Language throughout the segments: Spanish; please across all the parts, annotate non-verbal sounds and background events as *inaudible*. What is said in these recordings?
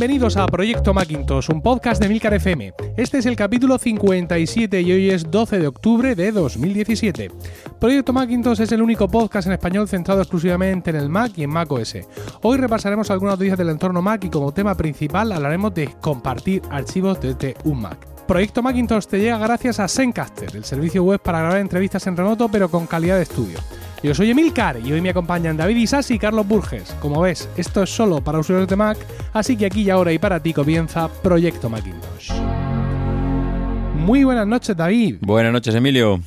Bienvenidos a Proyecto Macintosh, un podcast de Milcar FM. Este es el capítulo 57 y hoy es 12 de octubre de 2017. Proyecto Macintosh es el único podcast en español centrado exclusivamente en el Mac y en Mac OS. Hoy repasaremos algunas noticias del entorno Mac y como tema principal hablaremos de compartir archivos desde un Mac. Proyecto Macintosh te llega gracias a Zencaster, el servicio web para grabar entrevistas en remoto pero con calidad de estudio. Yo soy Emilcar y hoy me acompañan David Isasi y Carlos Burges. Como ves, esto es solo para usuarios de Mac, así que aquí y ahora y para ti comienza Proyecto Macintosh. Muy buenas noches, David. Buenas noches, Emilio.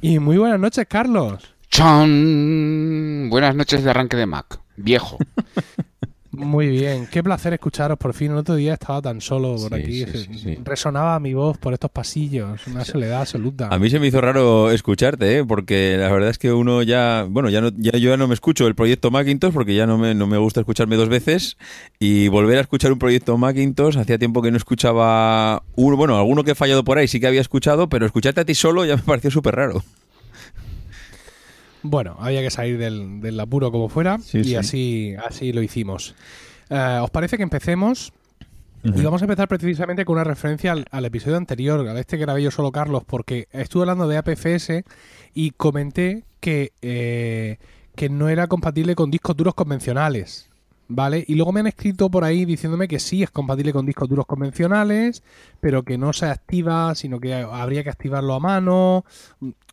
Y muy buenas noches, Carlos. ¡Chon! Buenas noches de arranque de Mac. Viejo. *laughs* Muy bien, qué placer escucharos por fin. El otro día estaba tan solo por Sí, aquí. sí, sí, sí. Resonaba mi voz por estos pasillos, una soledad absoluta. A mí se me hizo raro escucharte, ¿eh? porque la verdad es que uno ya, bueno, ya no, ya yo ya no me escucho el proyecto Macintosh porque ya no me, no me gusta escucharme dos veces y volver a escuchar un proyecto Macintosh hacía tiempo que no escuchaba uno, bueno, alguno que he fallado por ahí sí que había escuchado, pero escucharte a ti solo ya me pareció súper raro. Bueno, había que salir del, del apuro como fuera Sí, y sí. así, así lo hicimos. Eh, ¿Os parece que empecemos? Y vamos a empezar precisamente con una referencia al, al episodio anterior, al este que grabé yo solo Carlos, porque estuve hablando de APFS y comenté que, eh, que no era compatible con discos duros convencionales. ¿Vale? Y luego me han escrito por ahí diciéndome que sí es compatible con discos duros convencionales, pero que no se activa, sino que habría que activarlo a mano.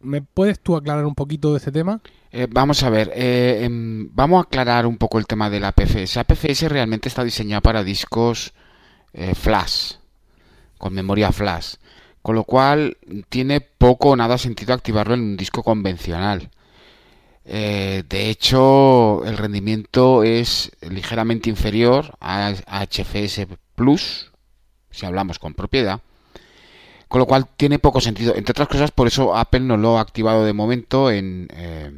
¿Me puedes tú aclarar un poquito de este tema? Eh, vamos a ver, eh, em, vamos a aclarar un poco el tema de la APFS. APFS realmente está diseñado para discos eh, flash, con memoria flash, con lo cual tiene poco o nada sentido activarlo en un disco convencional. Eh, de hecho, el rendimiento es ligeramente inferior a HFS Plus, si hablamos con propiedad. Con lo cual tiene poco sentido. Entre otras cosas, por eso Apple no lo ha activado de momento en, eh,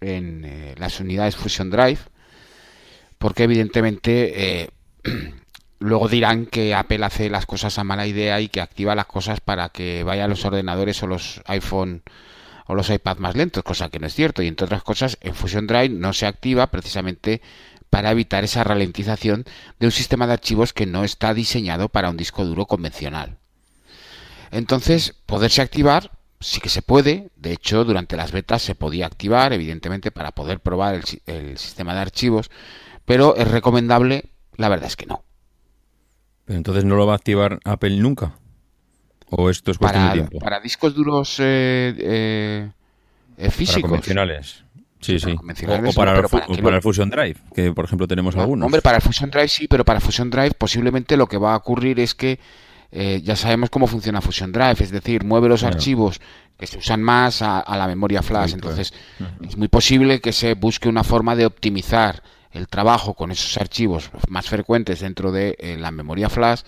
eh, las unidades Fusion Drive. Porque evidentemente *clears throat* luego dirán que Apple hace las cosas a mala idea y que activa las cosas para que vayan a los ordenadores o los iPhone o los iPad más lentos, cosa que no es cierto. Y entre otras cosas, en Fusion Drive no se activa precisamente para evitar esa ralentización de un sistema de archivos que no está diseñado para un disco duro convencional. Entonces, poderse activar sí que se puede. De hecho, durante las betas se podía activar, evidentemente, para poder probar el, el sistema de archivos. Pero es recomendable, la verdad es que no. Entonces no lo va a activar Apple nunca. ¿O esto es cuestión Para, de tiempo? para discos duros eh, eh, eh, Para físicos. convencionales. Sí, Sí, O, o para, no, el, ¿para o el Fusion Drive, que por ejemplo tenemos No, algunos. Hombre, para el Fusion Drive sí, pero para Fusion Drive posiblemente lo que va a ocurrir es que eh, ya sabemos cómo funciona Fusion Drive, es decir, mueve los Claro. archivos que se usan más a, a la memoria flash. Sí, claro. Entonces, es muy posible que se busque una forma de optimizar el trabajo con esos archivos más frecuentes dentro de eh, la memoria flash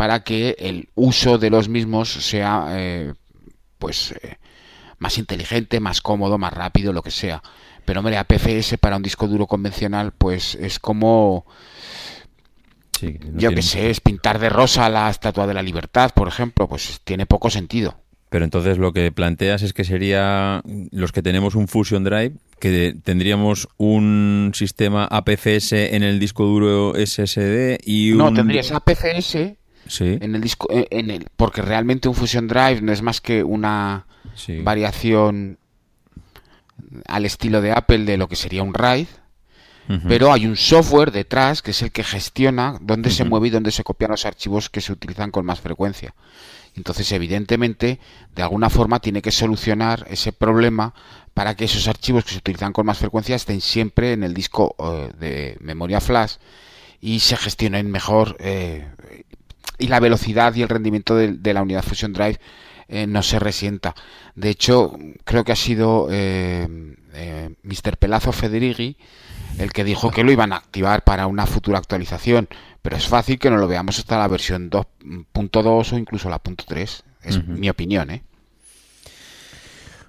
para que el uso de los mismos sea eh, pues eh, más inteligente, más cómodo, más rápido, lo que sea. Pero hombre, APFS para un disco duro convencional, pues es como, Sí, no yo que sé, es pintar de rosa la Estatua de la Libertad, por ejemplo, pues tiene poco sentido. Pero entonces lo que planteas es que sería los que tenemos un Fusion Drive, que tendríamos un sistema APFS en el disco duro SSD y un... No, tendrías APFS Sí, en el disco, eh, en el, porque realmente un Fusion Drive no es más que una sí. variación al estilo de Apple de lo que sería un RAID, pero hay un software detrás que es el que gestiona dónde se mueve y dónde se copian los archivos que se utilizan con más frecuencia. Entonces, evidentemente, de alguna forma tiene que solucionar ese problema para que esos archivos que se utilizan con más frecuencia estén siempre en el disco eh, de memoria flash y se gestionen mejor eh, y la velocidad y el rendimiento de, de la unidad Fusion Drive eh, no se resienta. De hecho, creo que ha sido eh, eh, Mr. Pelazo Federighi el que dijo que lo iban a activar para una futura actualización, pero es fácil que no lo veamos hasta la versión 2.2 o incluso la punto .3. Es mi opinión, ¿eh?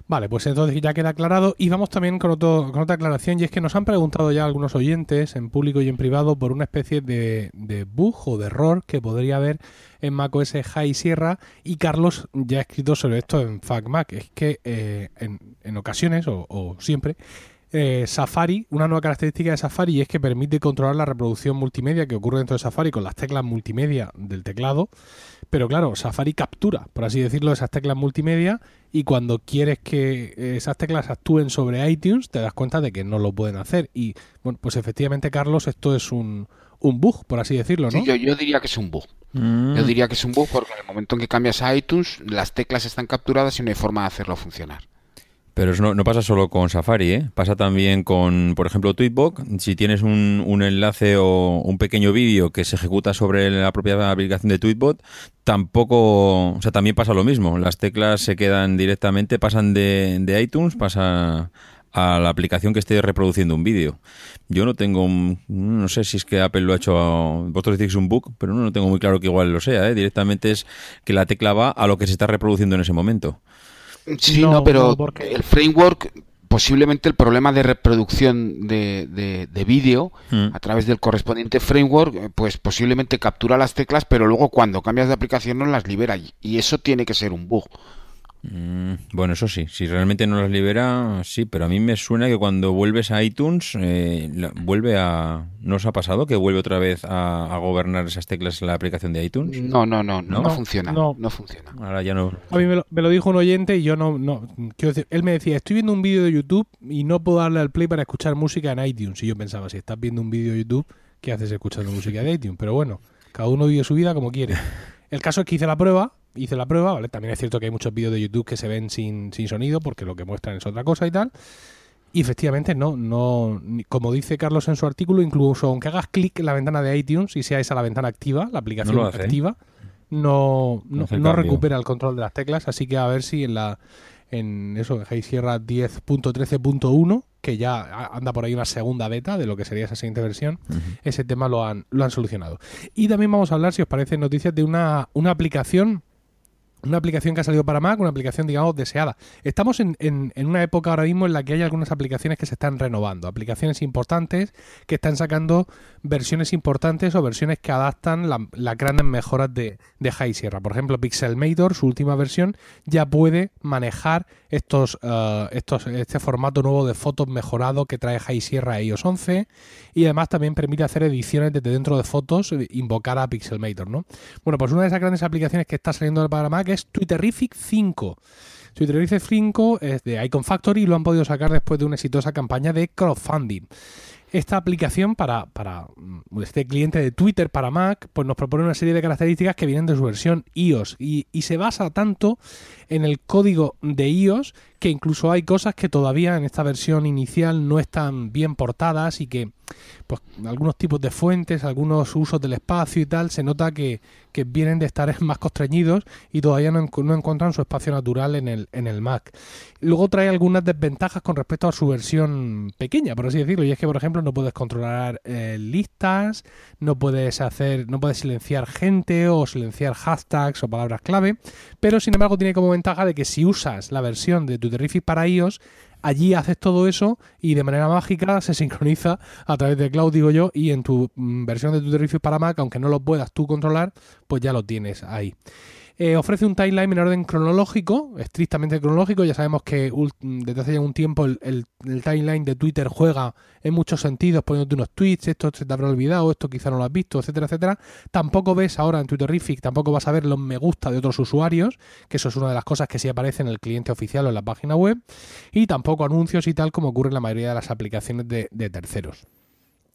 Vale, pues entonces ya queda aclarado y vamos también con, otro, con otra aclaración y es que nos han preguntado ya algunos oyentes en público y en privado por una especie de, de bug o de error que podría haber en macOS High Sierra y Carlos ya ha escrito sobre esto en FacMac. Es que eh, en, en ocasiones o, o siempre eh, Safari, una nueva característica de Safari es que permite controlar la reproducción multimedia que ocurre dentro de Safari con las teclas multimedia del teclado. Pero claro, Safari captura, por así decirlo, esas teclas multimedia y cuando quieres que esas teclas actúen sobre iTunes te das cuenta de que no lo pueden hacer. Y bueno, pues efectivamente, Carlos, esto es un, un bug, por así decirlo, ¿no? Sí, yo, yo diría que es un bug. Mm. Yo diría que es un bug porque en el momento en que cambias a iTunes, las teclas están capturadas y no hay forma de hacerlo funcionar. Pero no, no pasa solo con Safari, ¿eh? Pasa también con, por ejemplo, Tweetbot. Si tienes un, un enlace o un pequeño vídeo que se ejecuta sobre la propia aplicación de Tweetbot, tampoco, o sea, también pasa lo mismo. Las teclas se quedan directamente, pasan de, de iTunes, pasa a la aplicación que esté reproduciendo un vídeo. Yo no tengo, no sé si es que Apple lo ha hecho, vosotros decís un bug, pero no tengo muy claro que igual lo sea, ¿eh? Directamente es que la tecla va a lo que se está reproduciendo en ese momento. Sí, No, no, pero no, porque- el framework, posiblemente el problema de reproducción de, de- de vídeo Mm. a través del correspondiente framework, eh, pues posiblemente captura las teclas, pero luego cuando cambias de aplicación no las libera. Y eso tiene que ser un bug. Mm, bueno, eso sí, si realmente no las libera, sí, pero a mí me suena que cuando vuelves a iTunes, eh, la- vuelve a... ¿No os ha pasado que vuelve otra vez a, a gobernar esas teclas en la aplicación de iTunes? No, no, no, no, No, funciona. no. No, funciona. Ahora ya no... A mí me lo, me lo dijo un oyente y yo no, no quiero decir, él me decía, estoy viendo un vídeo de YouTube y no puedo darle al play para escuchar música en iTunes. Y yo pensaba, si estás viendo un vídeo de YouTube, ¿qué haces escuchando música de iTunes? Pero bueno, cada uno vive su vida como quiere. *laughs* El caso es que hice la prueba, hice la prueba, ¿vale? También es cierto que hay muchos vídeos de YouTube que se ven sin, sin sonido porque lo que muestran es otra cosa y tal. Y efectivamente, no, no, como dice Carlos en su artículo, incluso aunque hagas clic en la ventana de iTunes y sea esa la ventana activa, la aplicación ¿eh? activa, no, No recupera el control de las teclas, así que a ver si en la en eso, en Sierra 10.13.1, que ya anda por ahí una segunda beta de lo que sería esa siguiente versión, ese tema lo han, lo han solucionado. Y también vamos a hablar, si os parece, noticias de una, una aplicación. Una aplicación que ha salido para Mac, una aplicación, digamos, deseada. Estamos en, en- una época ahora mismo en la que hay algunas aplicaciones que se están renovando, aplicaciones importantes que están sacando versiones importantes o versiones que adaptan la- las grandes mejoras de, de High Sierra. Por ejemplo, Pixelmator, su última versión, ya puede manejar estos, eh, estos, este formato nuevo de fotos mejorado que trae High Sierra iOS 11 y además también permite hacer ediciones desde dentro de fotos, invocar a Pixelmator, ¿no? Bueno, pues una de esas grandes aplicaciones que está saliendo para Mac es Twitterific 5. Twitterific 5 es de Icon Factory y lo han podido sacar después de una exitosa campaña de crowdfunding. Esta aplicación para, para mm, este cliente de Twitter para Mac, pues nos propone una serie de características que vienen de su versión iOS y, y se basa tanto en el código de iOS que incluso hay cosas que todavía en esta versión inicial no están bien portadas y que pues algunos tipos de fuentes, algunos usos del espacio y tal, se nota que, que vienen de estar *laughs* más constreñidos y todavía no, no encuentran su espacio natural en el, en el Mac. Luego trae algunas desventajas con respecto a su versión pequeña, por así decirlo, y es que, por ejemplo, no puedes controlar eh, listas, no puedes hacer, no puedes silenciar gente o silenciar hashtags o palabras clave, pero sin embargo tiene como ventaja de que si usas la versión de Twitterific para iOS, allí haces todo eso y de manera mágica *laughs* se sincroniza a través de cloud, digo yo, y en tu mm, versión de Twitterific para Mac, aunque no lo puedas tú controlar, pues ya lo tienes ahí. Eh, ofrece un timeline en orden cronológico, estrictamente cronológico. Ya sabemos que desde hace ya un tiempo el, el- el timeline de Twitter juega en muchos sentidos, poniéndote unos tweets, esto se te habrá olvidado, esto quizá no lo has visto, etcétera, etcétera. Tampoco ves ahora en Twitterific, tampoco vas a ver los me gusta de otros usuarios, que eso es una de las cosas que sí aparece en el cliente oficial o en la página web, y tampoco anuncios y tal como ocurre en la mayoría de las aplicaciones de terceros.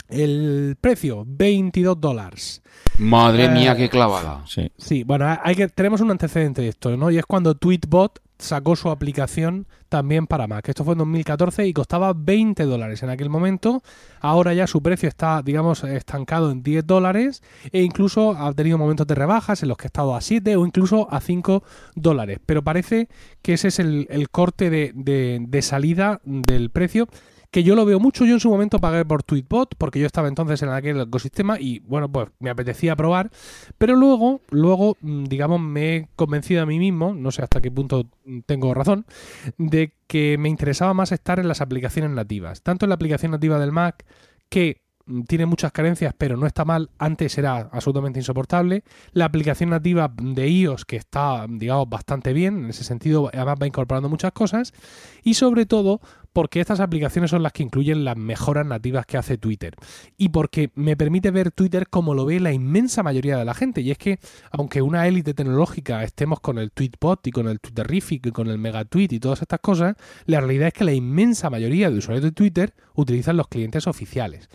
El precio, 22 dólares. Madre Eh, mía, qué clavada. Sí. Sí, bueno, hay que, tenemos un antecedente de esto, ¿no? Y es cuando Tweetbot sacó su aplicación también para Mac. Esto fue en 2014 y costaba 20 dólares en aquel momento. Ahora ya su precio está, digamos, estancado en 10 dólares e incluso ha tenido momentos de rebajas en los que ha estado a 7 o incluso a 5 dólares. Pero parece que ese es el, el corte de, de- de salida del precio que yo lo veo mucho. Yo en su momento pagué por Tweetbot porque yo estaba entonces en aquel ecosistema y bueno, pues me apetecía probar. Pero luego, luego, mm, digamos, me he convencido a mí mismo, no sé hasta qué punto tengo razón, de que me interesaba más estar en las aplicaciones nativas. Tanto en la aplicación nativa del Mac, que mm, tiene muchas carencias, pero no está mal. Antes era absolutamente insoportable. La aplicación nativa de iOS, que está, digamos, bastante bien. En ese sentido, además va incorporando muchas cosas. Y sobre todo, porque estas aplicaciones son las que incluyen las mejoras nativas que hace Twitter y porque me permite ver Twitter como lo ve la inmensa mayoría de la gente. Y es que, aunque una élite tecnológica estemos con el Tweetbot y con el Twitterific y con el Megatweet y todas estas cosas, la realidad es que la inmensa mayoría de usuarios de Twitter utilizan los clientes oficiales.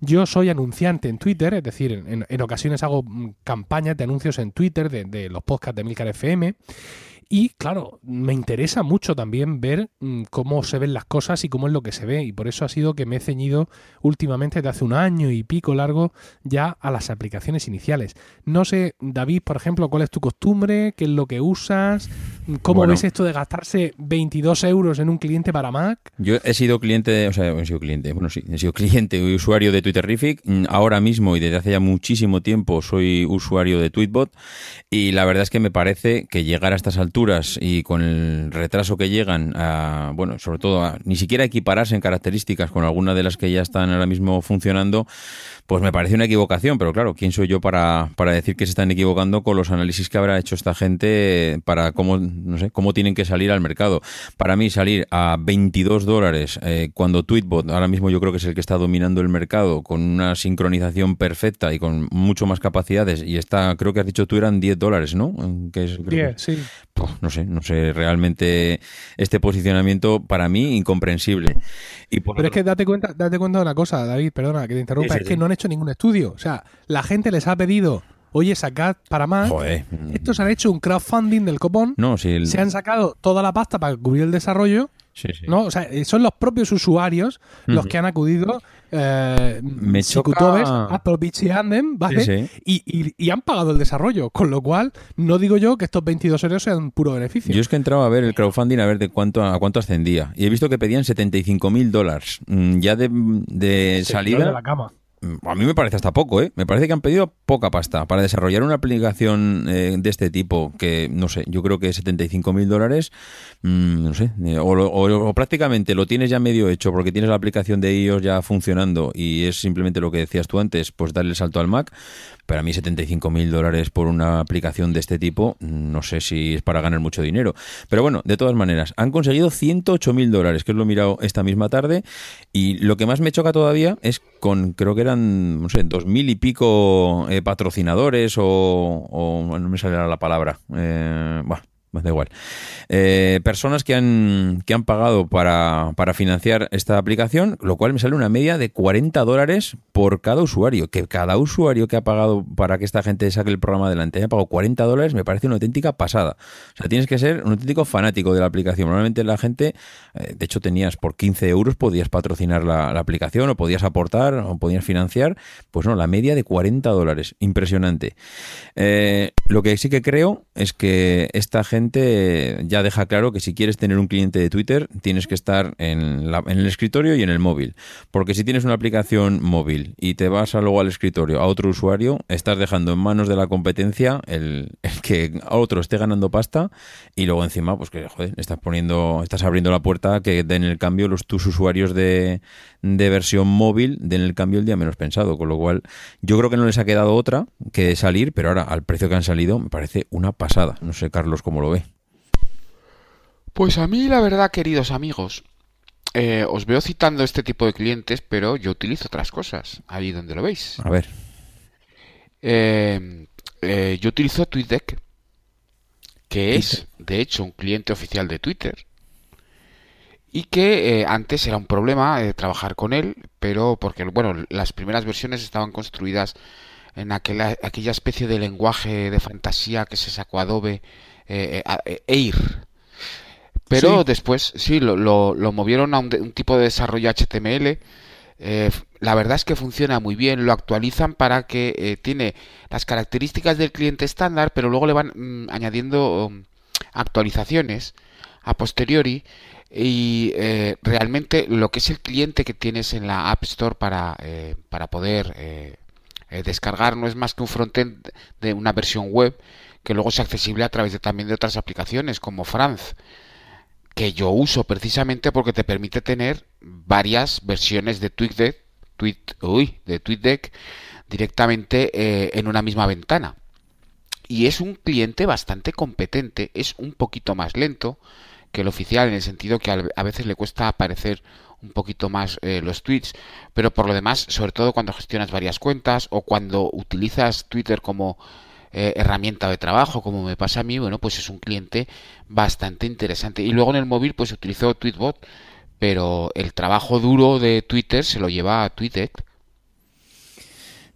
Yo soy anunciante en Twitter, es decir, en, ocasiones hago mm, campañas de anuncios en Twitter de, de los podcasts de Milcar FM y claro, me interesa mucho también ver mm, cómo se ven las cosas y cómo es lo que se ve. Y por eso ha sido que me he ceñido últimamente, de hace un año y pico largo, ya a las aplicaciones iniciales. No sé, David, por ejemplo, cuál es tu costumbre, qué es lo que usas, cómo ves esto de gastarse 22 euros en un cliente para Mac. Yo he sido cliente, o sea, he sido cliente, bueno, sí, he sido cliente y usuario de Twitterific. Mm, ahora mismo y desde hace ya muchísimo tiempo soy usuario de Tweetbot. Y la verdad es que me parece que llegar a estas alturas y con el retraso que llegan a, bueno, sobre todo a ni siquiera equipararse en características con alguna de las que ya están ahora mismo funcionando, pues me parece una equivocación, pero claro, ¿quién soy yo para, para decir que se están equivocando con los análisis que habrá hecho esta gente para cómo, no sé, cómo tienen que salir al mercado? Para mí salir a 22 dólares eh, cuando Tweetbot ahora mismo yo creo que es el que está dominando el mercado con una sincronización perfecta y con mucho más capacidades y está, creo que has dicho tú eran 10 dólares, ¿no? Que es, 10, sí. No sé, no sé, realmente este posicionamiento para mí incomprensible. Y Pero es que date cuenta, date cuenta de una cosa, David, perdona que te interrumpa, es que no hecho ningún estudio. O sea, la gente les ha pedido oye, sacad para más. Estos han hecho un crowdfunding del copón. No, sí. Se han sacado toda la pasta para cubrir el desarrollo. Sí, sí. ¿no? O sea, son los propios usuarios los que han acudido eh, Me choca... Apple y Andem, ¿vale? Y, han pagado el desarrollo, con lo cual no digo yo que estos 22 euros sean puro beneficio. Yo es que he entrado a ver el crowdfunding a ver de cuánto a cuánto ascendía y he visto que pedían 75 mil dólares mm, ya de, de salida. De la cama a mí me parece hasta poco, ¿eh? Me parece que han pedido poca pasta para desarrollar una aplicación eh, de este tipo que, no sé, yo creo que 75 mil dólares, mm, no sé, eh, o, prácticamente lo tienes ya medio hecho porque tienes la aplicación de iOS ya funcionando y es simplemente lo que decías tú antes, pues darle el salto al Mac, pero a mí 75 mil dólares por una aplicación de este tipo, no sé si es para ganar mucho dinero. Pero bueno, de todas maneras, han conseguido 108 mil dólares, que lo he mirado esta misma tarde. Y lo que más me choca todavía es con, creo que eran, no sé, dos mil y pico eh, patrocinadores o, o, no me sale la palabra. Eh, bueno, da igual. Eh, personas que han, que han pagado para, para, financiar esta aplicación, lo cual me sale una media de 40 dólares por cada usuario. Que cada usuario que ha pagado para que esta gente saque el programa adelante haya pagado 40 dólares me parece una auténtica pasada. O sea, tienes que ser un auténtico fanático de la aplicación. Normalmente la gente, eh, de hecho tenías por 15 euros, podías patrocinar la, aplicación o podías aportar o podías financiar. Pues no, la media de 40 dólares. Impresionante. Eh, lo que sí que creo es que esta gente ya deja claro que si quieres tener un cliente de Twitter, tienes que estar en, el escritorio y en el móvil. Porque si tienes una aplicación móvil y te vas luego al escritorio a otro usuario, estás dejando en manos de la competencia el, que otro esté ganando pasta y luego encima, pues que joder, estás poniendo, estás abriendo la puerta que den el cambio los tus usuarios de, versión móvil den el cambio el día menos pensado. Con lo cual, yo creo que no les ha quedado otra que salir, pero ahora al precio que han salido me parece una pasada. No sé, Carlos, cómo lo ve. Pues a mí la verdad, queridos amigos, eh, os veo citando este tipo de clientes, pero yo utilizo otras cosas, ahí donde lo veis. A ver. Eh, eh, yo utilizo TweetDeck, que es, de hecho, un cliente oficial de Twitter. Y que antes era un problema trabajar con él, pero porque, bueno, las primeras versiones estaban construidas en aquella, aquella especie de lenguaje de fantasía que se sacó Adobe, Air pero después, sí, lo, lo, movieron a un, tipo de desarrollo HTML. Eh, la verdad es que funciona muy bien, lo actualizan para que eh, tiene las características del cliente estándar, pero luego le van mm, añadiendo um, actualizaciones a posteriori. Y eh, realmente lo que es el cliente que tienes en la App Store para, para poder descargar no es más que un frontend de una versión web que luego es accesible a través de, también de otras aplicaciones como Franz que yo uso precisamente porque te permite tener varias versiones de TweetDeck, tweet, directamente eh, en una misma ventana. Y es un cliente bastante competente, es un poquito más lento que el oficial, en el sentido que a veces le cuesta aparecer un poquito más eh, los tweets, pero por lo demás, sobre todo cuando gestionas varias cuentas o cuando utilizas Twitter como eh, herramienta de trabajo, como me pasa a mí, bueno, pues es un cliente bastante interesante. Y luego en el móvil, pues utilizo Tweetbot, pero el trabajo duro de Twitter se lo lleva a TweetDeck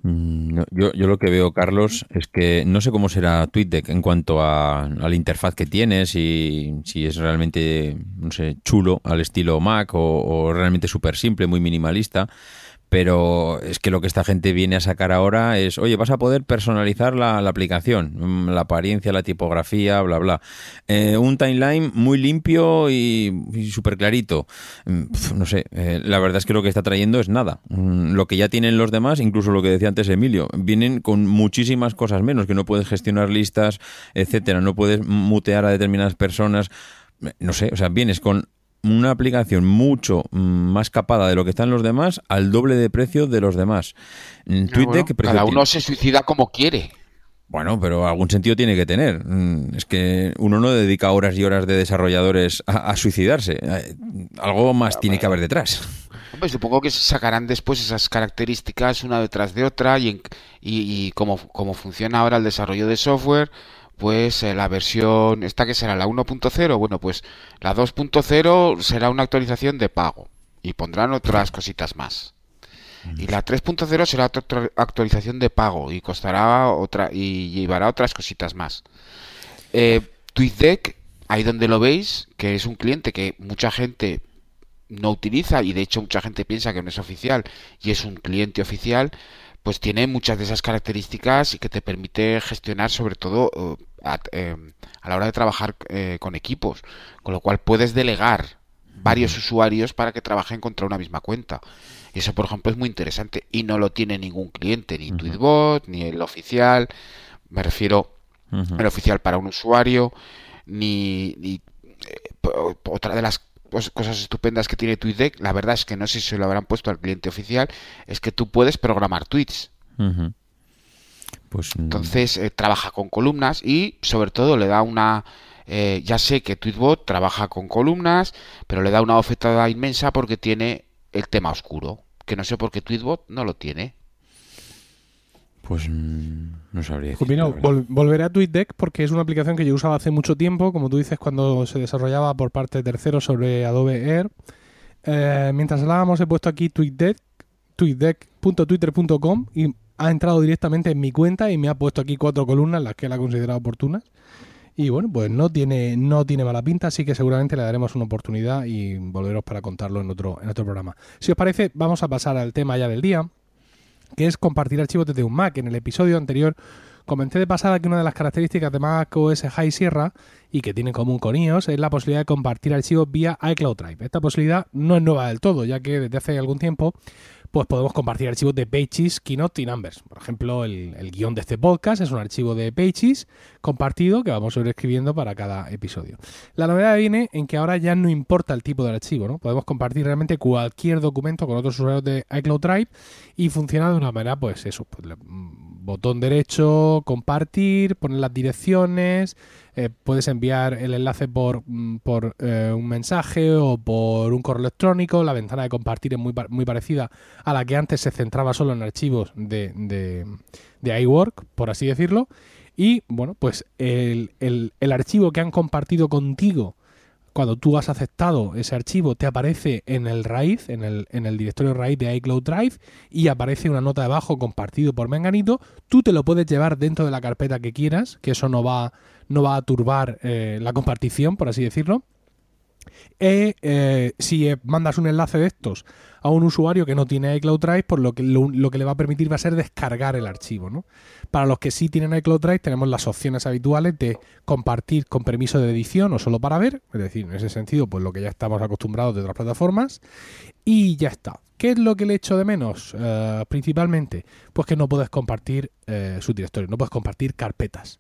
Mm, yo, yo, lo que veo, Carlos, es que no sé cómo será TweetDeck en cuanto a, la interfaz que tienes y si es realmente, no sé, chulo al estilo Mac o, o realmente súper simple, muy minimalista pero es que lo que esta gente viene a sacar ahora es, oye, vas a poder personalizar la, aplicación, mm, la apariencia, la tipografía, bla, bla. Eh, un timeline muy limpio y, súper clarito. Mm, no sé, eh, la verdad es que lo que está trayendo es nada. Mm, lo que ya tienen los demás, incluso lo que decía antes Emilio, vienen con muchísimas cosas menos, que no puedes gestionar listas, etcétera, no puedes mutear a determinadas personas no sé, o sea, vienes con una aplicación mucho mm, más capada de lo que están los demás al doble de precio de los demás. Ah, Twitter, cada uno se suicida como quiere. Bueno, pero algún sentido tiene que tener. Mm, es que uno no dedica horas y horas de desarrolladores a, suicidarse. Eh, algo más tiene que haber detrás. Hombre, supongo que sacarán después esas características una detrás de otra y, y, como funciona ahora el desarrollo de software, pues eh, la versión, esta que será la 1.0, bueno, pues la 2.0 será una actualización de pago y pondrán otras cositas más. Y la 3.0 será otra actualización de pago y costará otra y llevará otras cositas más. Eh, TweetDeck, ahí donde lo veis, que es un cliente que mucha gente no utiliza y de hecho mucha gente piensa que no es oficial y es un cliente oficial, pues tiene muchas de esas características y que te permite gestionar sobre todo eh, eh, a, la hora de trabajar eh, con equipos, con lo cual puedes delegar varios usuarios para que trabajen contra una misma cuenta. Y eso, por ejemplo, es muy interesante y no lo tiene ningún cliente, ni Tweetbot, ni el oficial, me refiero el oficial para un usuario, ni, otra de las cosas estupendas que tiene TweetDeck, la verdad es que no sé si se lo habrán puesto al cliente oficial, es que tú puedes programar tweets. Pues, mm. Entonces eh, trabaja con columnas y sobre todo le da una... Eh, ya sé que Tweetbot trabaja con columnas, pero le da una oferta inmensa porque tiene el tema oscuro, que no sé por qué Tweetbot no lo tiene. Pues mm, no sabría. volveré a TweetDeck porque es una aplicación que yo usaba hace mucho tiempo, como tú dices, cuando se desarrollaba por parte de terceros sobre Adobe Air. Eh, mientras hablábamos he puesto aquí TweetDeck, tweetdeck.twitter.com y ha entrado directamente en mi cuenta y me ha puesto aquí cuatro columnas, las que él ha considerado oportunas. Y bueno, pues no tiene, no tiene mala pinta, así que seguramente le daremos una oportunidad y volveros para contarlo en otro, en otro programa. Si os parece, vamos a pasar al tema ya del día, que es compartir archivos desde un Mac. En el episodio anterior comenté de pasada que una de las características de Mac OS High Sierra y que tiene en común con iOS es la posibilidad de compartir archivos vía iCloud Drive. Esta posibilidad no es nueva del todo, ya que desde hace algún tiempo pues podemos compartir archivos de Pages, Keynote y Numbers. Por ejemplo, el, guion de este podcast es un archivo de Pages compartido que vamos a ir escribiendo para cada episodio. La novedad viene en que ahora ya no importa el tipo de archivo, ¿no? Podemos compartir realmente cualquier documento con otros usuarios de iCloud Drive y funciona de una manera, pues eso, pues, botón derecho, compartir, poner las direcciones, eh, puedes enviar el enlace por, mm, por eh, un mensaje o por un correo electrónico. La ventana de compartir es muy, muy parecida a la que antes se centraba solo en archivos de, de, iWork, por así decirlo. Y bueno, pues el, el archivo que han compartido contigo cuando tú has aceptado ese archivo, te aparece en el raíz, en el, en el directorio raíz de iCloud Drive y aparece una nota debajo compartido por Menganito. Tú te lo puedes llevar dentro de la carpeta que quieras, que eso no va, no va a turbar eh, la compartición, por así decirlo. Y eh, si mandas un enlace de estos a un usuario que no tiene iCloud Drive, por lo que, lo, que le va a permitir va a ser descargar el archivo. ¿no? Para los que sí tienen iCloud Drive, tenemos las opciones habituales de compartir con permiso de edición o solo para ver, es decir, en ese sentido, pues lo que ya estamos acostumbrados de otras plataformas, y ya está. ¿Qué es lo que le echo de menos? Eh, principalmente, pues que no puedes compartir eh, su directorio, no puedes compartir carpetas.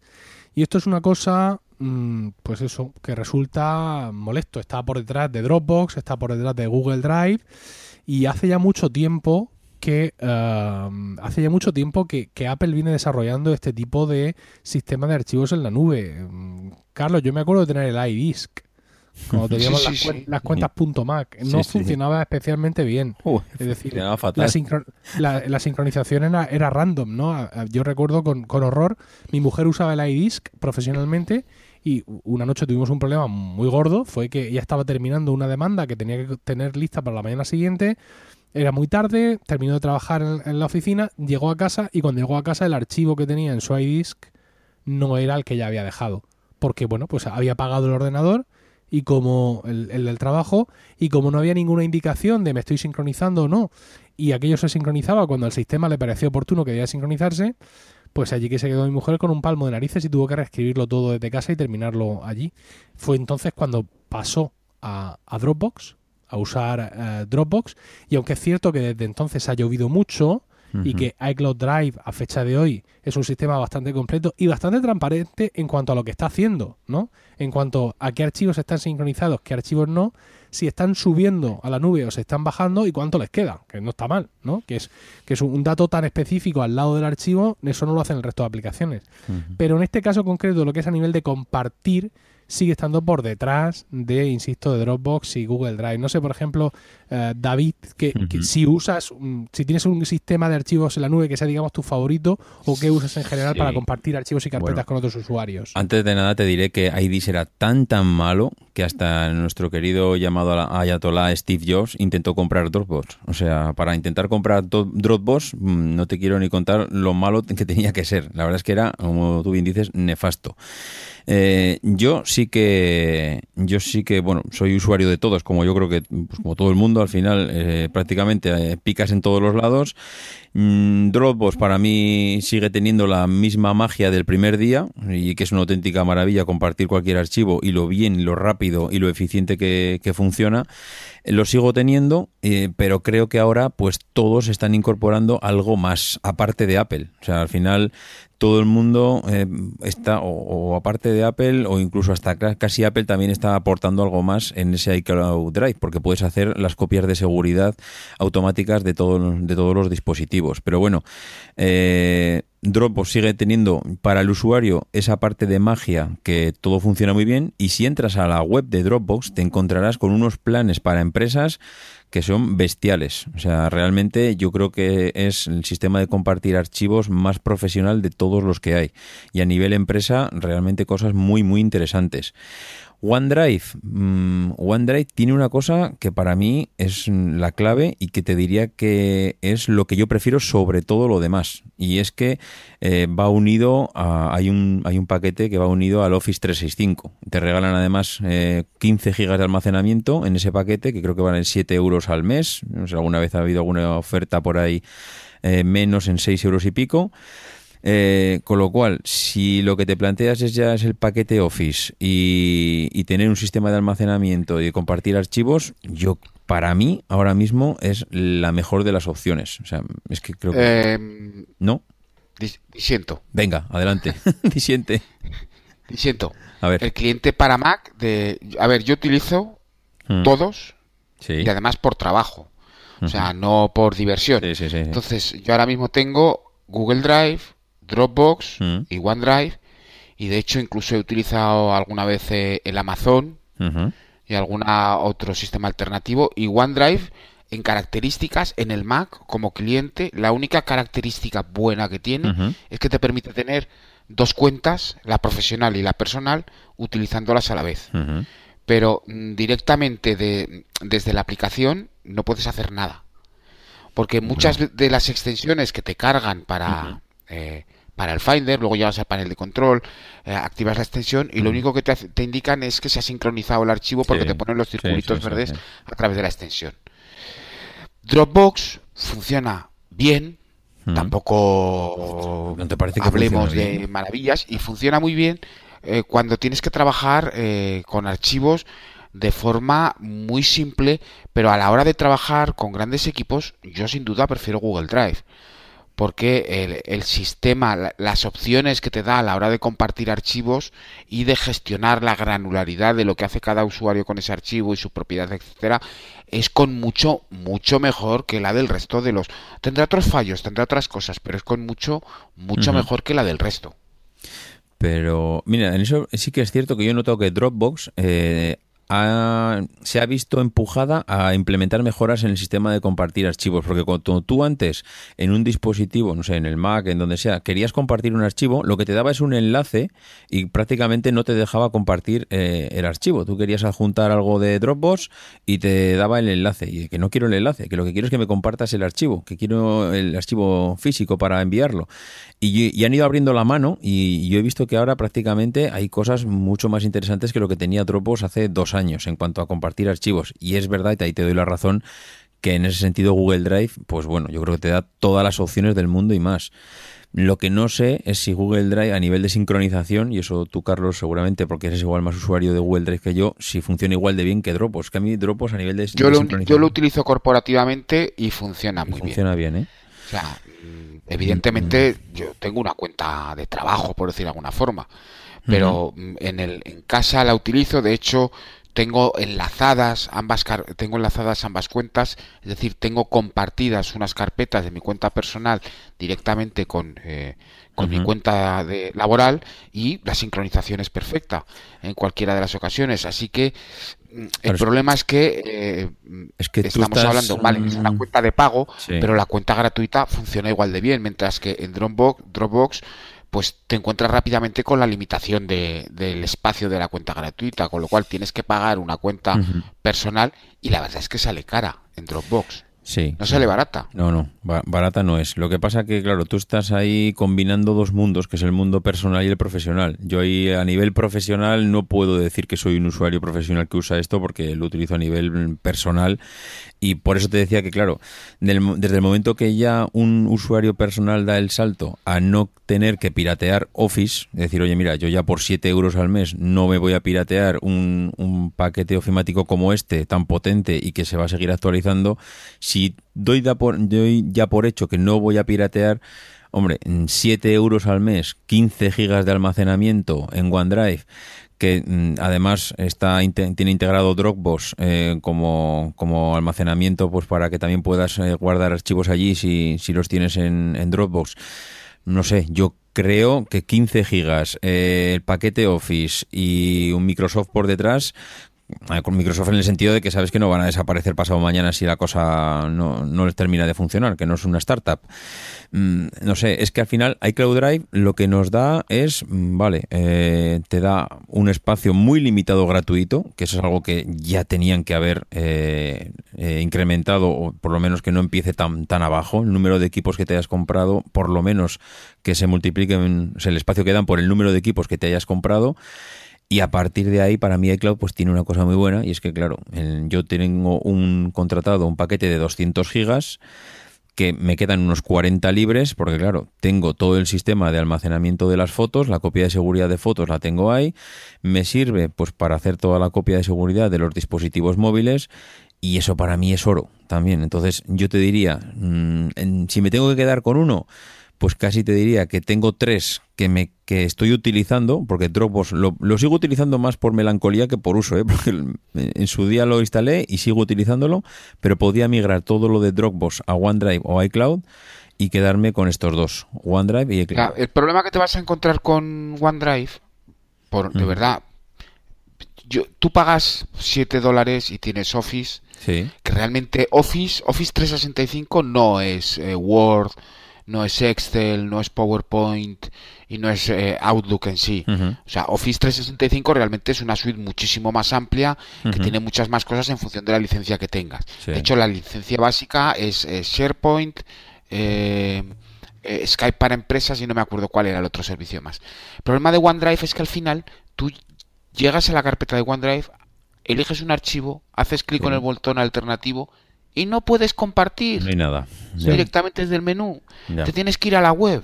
Y esto es una cosa Mm, pues eso, que resulta molesto. Está por detrás de Dropbox, está por detrás de Google Drive y hace ya mucho tiempo que um, hace ya mucho tiempo que, Apple viene desarrollando este tipo de sistema de archivos en la nube. Mm, Carlos, yo me acuerdo de tener el iDisk Cuando teníamos Sí, las, sí, las cuentas .mac, no funcionaba especialmente bien. Uy, Es decir, la, sincro- la- la sincronización era, era random, ¿no? Yo recuerdo con, con horror, mi mujer usaba el iDisk profesionalmente y una noche tuvimos un problema muy gordo, fue que ella estaba terminando una demanda que tenía que tener lista para la mañana siguiente, era muy tarde, terminó de trabajar en, la oficina, llegó a casa y cuando llegó a casa el archivo que tenía en su iDisk no era el que ya había dejado, porque bueno, pues había apagado el ordenador y como el, el del trabajo y como no había ninguna indicación de me estoy sincronizando o no y aquello se sincronizaba cuando al sistema le pareció oportuno que debía sincronizarse, pues allí que se quedó mi mujer con un palmo de narices y tuvo que reescribirlo todo desde casa y terminarlo allí. Fue entonces cuando pasó a, a Dropbox, a usar eh, Dropbox, y aunque es cierto que desde entonces ha llovido mucho y que iCloud Drive a fecha de hoy es un sistema bastante completo y bastante transparente en cuanto a lo que está haciendo, ¿no? En cuanto a qué archivos están sincronizados, qué archivos no, si están subiendo a la nube o se están bajando y cuánto les queda, que no está mal, ¿no? Que es, que es un dato tan específico al lado del archivo, eso no lo hacen el resto de aplicaciones. Pero en este caso concreto, lo que es a nivel de compartir, sigue estando por detrás de, insisto, de Dropbox y Google Drive. No sé, por ejemplo, eh, David, que, que si usas, si tienes un sistema de archivos en la nube que sea, digamos, tu favorito, o qué usas en general Sí. para compartir archivos y carpetas Bueno. con otros usuarios. Antes de nada te diré que IDIS era tan tan malo que hasta nuestro querido llamado Ayatollah Steve Jobs intentó comprar Dropbox. O sea, para intentar comprar Dropbox mm, no te quiero ni contar lo malo que tenía que ser. La verdad es que era, como tú bien dices, nefasto. Eh, yo sí que yo sí que bueno soy usuario de todos como yo creo que pues, como todo el mundo al final eh, prácticamente eh, picas en todos los lados Dropbox para mí sigue teniendo la misma magia del primer día y que es una auténtica maravilla compartir cualquier archivo y lo bien, lo rápido y lo eficiente que, que funciona. Lo sigo teniendo, eh, pero creo que ahora pues todos están incorporando algo más aparte de Apple. O sea, al final todo el mundo eh, está, o, aparte de Apple, o incluso hasta ca- casi Apple también está aportando algo más en ese iCloud Drive, porque puedes hacer las copias de seguridad automáticas de, todo, de todos los dispositivos. Pero bueno, eh, Dropbox sigue teniendo para el usuario esa parte de magia que todo funciona muy bien y si entras a la web de Dropbox te encontrarás con unos planes para empresas que son bestiales. O sea, realmente yo creo que es el sistema de compartir archivos más profesional de todos los que hay. Y a nivel empresa, realmente cosas muy, muy interesantes. OneDrive. mm, OneDrive tiene una cosa que para mí es la clave y que te diría que es lo que yo prefiero sobre todo lo demás. Y es que eh, va unido a. Hay un, hay un paquete que va unido al Office 365. Te regalan además eh, 15 gigas de almacenamiento en ese paquete que creo que valen 7 euros al mes. No sé, alguna vez ha habido alguna oferta por ahí eh, menos en 6 euros y pico. Eh, con lo cual, si lo que te planteas es ya es el paquete Office y, y tener un sistema de almacenamiento y de compartir archivos, yo para mí ahora mismo es la mejor de las opciones. O sea, es que creo que Eh, no. dis- disiento, Venga, adelante. *laughs* *laughs* Disiente. disiento. A ver. El cliente para Mac de... A ver, yo utilizo Mm. todos Sí. y además por trabajo. O sea, no por diversión. Sí, sí, sí. Entonces, yo ahora mismo tengo Google Drive, Dropbox Mm. y OneDrive. Y de hecho, incluso he utilizado alguna vez eh, el Amazon y alguna otro sistema alternativo. Y OneDrive, en características, en el Mac como cliente, la única característica buena que tiene es que te permite tener dos cuentas, la profesional y la personal, utilizándolas a la vez. Pero mm, directamente de, desde la aplicación no puedes hacer nada. Porque muchas de las extensiones que te cargan para, eh, para el Finder, luego llevas al panel de control, eh, activas la extensión y lo único que te, hace- te indican es que se ha sincronizado el archivo porque Sí, te ponen los circulitos sí, sí, verdes sí. a través de la extensión. Dropbox funciona bien, tampoco ¿No te parece que hablemos de bien? maravillas y funciona muy bien eh, cuando tienes que trabajar eh, con archivos de forma muy simple, pero a la hora de trabajar con grandes equipos, yo sin duda prefiero Google Drive. Porque el, el sistema, la- las opciones que te da a la hora de compartir archivos y de gestionar la granularidad de lo que hace cada usuario con ese archivo y su propiedad, etcétera, es con mucho, mucho mejor que la del resto de los. Tendrá otros fallos, tendrá otras cosas, pero es con mucho, mucho mejor que la del resto. Pero, mira, en eso sí que es cierto que yo he notado que Dropbox, eh, se ha visto empujada a implementar mejoras en el sistema de compartir archivos, porque cuando tú antes en un dispositivo, no sé, en el Mac, en donde sea, querías compartir un archivo, lo que te daba es un enlace y prácticamente no te dejaba compartir eh, el archivo. Tú querías adjuntar algo de Dropbox y te daba el enlace, y que no quiero el enlace, que lo que quiero es que me compartas el archivo, que quiero el archivo físico para enviarlo. Y, han ido abriendo la mano y yo he visto que ahora prácticamente hay cosas mucho más interesantes que lo que tenía Dropbox hace dos años en cuanto a compartir archivos. Y es verdad, y ahí te doy la razón, que en ese sentido Google Drive, pues bueno, yo creo que te da todas las opciones del mundo y más. Lo que no sé es si Google Drive a nivel de sincronización, y eso tú Carlos seguramente porque eres igual más usuario de Google Drive que yo, si funciona igual de bien que Dropbox. Que a mí Dropbox a nivel de, yo lo, Yo lo utilizo corporativamente y funciona muy funciona bien. ¿eh? O sea, evidentemente yo tengo una cuenta de trabajo, por decir de alguna forma, pero en, el, en casa la utilizo, de hecho tengo enlazadas ambas tengo enlazadas ambas cuentas es decir tengo compartidas unas carpetas de mi cuenta personal directamente con eh, con mi cuenta de laboral y la sincronización es perfecta en cualquiera de las ocasiones. Así que mm, el problema es que, eh, es que estamos hablando, vale, es una mm, cuenta de pago, pero la cuenta gratuita funciona igual de bien, mientras que en Dropbox, Dropbox pues te encuentras rápidamente con la limitación de, del espacio de la cuenta gratuita, con lo cual tienes que pagar una cuenta personal y la verdad es que sale cara en Dropbox. Sí. No sale barata. No, no, barata no es. Lo que pasa que, claro, tú estás ahí combinando dos mundos, que es el mundo personal y el profesional. Yo ahí a nivel profesional no puedo decir que soy un usuario profesional que usa esto porque lo utilizo a nivel personal y por eso te decía que, claro, desde el momento que ya un usuario personal da el salto a no tener que piratear Office, decir, oye, mira, yo ya por 7 euros al mes no me voy a piratear un, un paquete ofimático como este, tan potente y que se va a seguir actualizando, si doy, por, ya por hecho que no voy a piratear, hombre, 7 euros al mes, 15 gigas de almacenamiento en OneDrive, que mm, además está tiene integrado Dropbox eh, como, como, almacenamiento pues para que también puedas eh, guardar archivos allí si, si los tienes en, Dropbox. No sé, yo creo que 15 gigas, eh, el paquete Office y un Microsoft por detrás, con Microsoft en el sentido de que sabes que no van a desaparecer pasado mañana si la cosa no, no les termina de funcionar, que no es una startup. Mm, no sé, es que al final iCloud Drive lo que nos da es, mm, vale, eh, te da un espacio muy limitado gratuito, que eso es algo que ya tenían que haber eh, eh, incrementado, o por lo menos que no empiece tan, tan abajo, el número de equipos que te hayas comprado, por lo menos que se multipliquen, el espacio que dan por el número de equipos que te hayas comprado. Y a partir de ahí, para mí iCloud pues tiene una cosa muy buena y es que, claro, yo tengo un contratado, un paquete de 200 gigas que me quedan unos 40 libres porque, claro, tengo todo el sistema de almacenamiento de las fotos, la copia de seguridad de fotos la tengo ahí, me sirve pues para hacer toda la copia de seguridad de los dispositivos móviles y eso para mí es oro también. Entonces yo te diría, mm, si me tengo que quedar con uno, pues casi te diría que tengo tres que me que estoy utilizando, porque Dropbox lo, sigo utilizando más por melancolía que por uso, ¿eh? *laughs* porque en su día lo instalé y sigo utilizándolo, pero podía migrar todo lo de Dropbox a OneDrive o iCloud y quedarme con estos dos, OneDrive y iCloud. el problema que te vas a encontrar con OneDrive, por, de verdad, yo, tú pagas 7 dólares y tienes Office, que realmente Office, Office 365 no es eh, Word, no es Excel, no es PowerPoint y no es eh, Outlook en sí. O sea, Office 365 realmente es una suite muchísimo más amplia que tiene muchas más cosas en función de la licencia que tengas. De hecho, la licencia básica es, SharePoint, eh, eh, Skype para empresas y no me acuerdo cuál era el otro servicio más. El problema de OneDrive es que al final tú llegas a la carpeta de OneDrive, eliges un archivo, haces clic con el botón alternativo y no puedes compartir. No hay nada. Directamente desde el menú. Te tienes que ir a la web.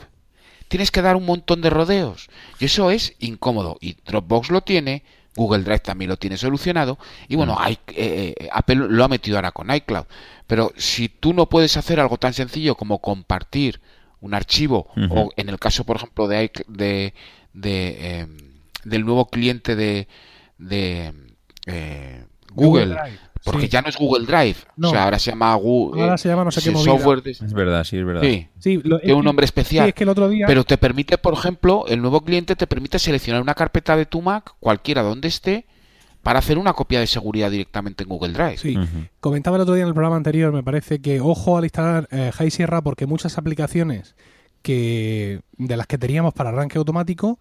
Tienes que dar un montón de rodeos. Y eso es incómodo. Y Dropbox lo tiene, Google Drive también lo tiene solucionado. Y bueno, hay, eh, eh, Apple lo ha metido ahora con iCloud. Pero si tú no puedes hacer algo tan sencillo como compartir un archivo, o en el caso, por ejemplo, de, de, de em, del nuevo cliente de, de eh, Google porque ya no es Google Drive. O sea, ahora se llama Google. Ahora se llama no sé qué software Es verdad, sí, es verdad. Sí, sí tiene un nombre especial. es que el otro día... Pero te permite, por ejemplo, el nuevo cliente te permite seleccionar una carpeta de tu Mac, cualquiera donde esté, para hacer una copia de seguridad directamente en Google Drive. Sí. Comentaba el otro día en el programa anterior, me parece que ojo al instalar eh, High Sierra porque muchas aplicaciones que de las que teníamos para arranque automático,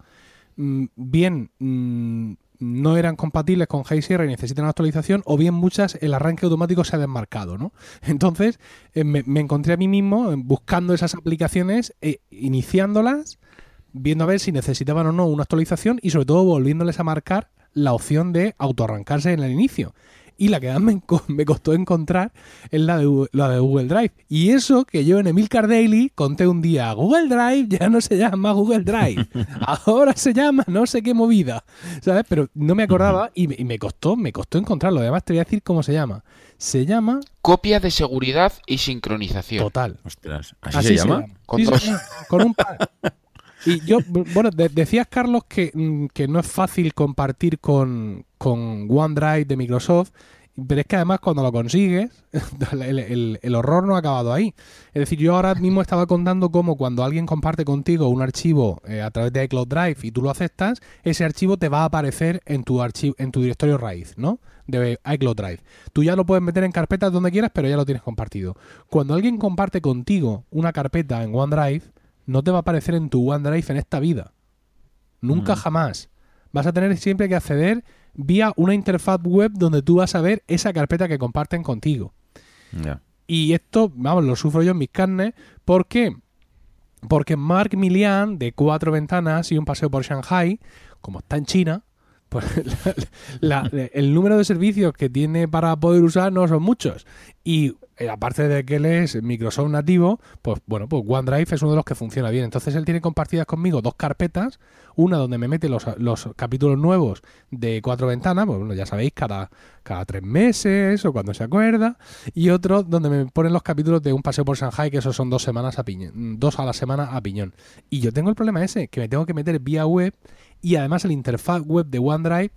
mm, bien mm, no eran compatibles con High Sierra y necesitan actualización, o bien muchas el arranque automático se ha desmarcado, ¿no? *laughs* Entonces eh, me, me encontré a mí mismo eh, buscando esas aplicaciones, e iniciándolas, viendo a ver si necesitaban o no una actualización y sobre todo volviéndoles a marcar la opción de autoarrancarse en el inicio. Y la que más me, co- *laughs* me costó encontrar es la de, la de Google Drive. Y eso que yo en Emilcar Daily conté un día, Google Drive ya no se llama Google Drive, *laughs* ahora se llama no sé qué movida, ¿sabes? Pero no me acordaba y me, y me costó, me costó encontrarlo. Además te voy a decir cómo se llama. Se llama Copia de seguridad y sincronización. Total. Ostras, ¿así, se llama? Con Sí, dos. señor, con un par. *laughs* Y yo, bueno, de- decías, Carlos, que, mm, que no es fácil compartir con, con OneDrive de Microsoft, pero es que además cuando lo consigues, *laughs* el, el- el horror no ha acabado ahí. Es decir, yo ahora mismo estaba contando cómo cuando alguien comparte contigo un archivo eh, a través de iCloud Drive y tú lo aceptas, ese archivo te va a aparecer en tu archivo, en tu directorio raíz, ¿no? De iCloud Drive. Tú ya lo puedes meter en carpetas donde quieras, pero ya lo tienes compartido. Cuando alguien comparte contigo una carpeta en OneDrive, no te va a aparecer en tu OneDrive en esta vida. Nunca Mm. jamás. Vas a tener siempre que acceder vía una interfaz web donde tú vas a ver esa carpeta que comparten contigo. Y esto, vamos, lo sufro yo en mis carnes. ¿Por qué? Porque Mark Milian, de cuatro ventanas y un paseo por Shanghai, como está en China, pues *laughs* la- el número de servicios que tiene para poder usar no son muchos. Y eh, aparte de que él es Microsoft nativo, pues bueno, pues OneDrive es uno de los que funciona bien. Entonces él tiene compartidas conmigo dos carpetas, una donde me mete los, los capítulos nuevos de cuatro ventanas, pues bueno, ya sabéis, cada, cada tres meses o cuando se acuerda, y otro donde me ponen los capítulos de un paseo por Shanghai, que esos son dos semanas a piñón, dos a la semana a piñón. Y yo tengo el problema ese, que me tengo que meter vía web y además el interfaz web de OneDrive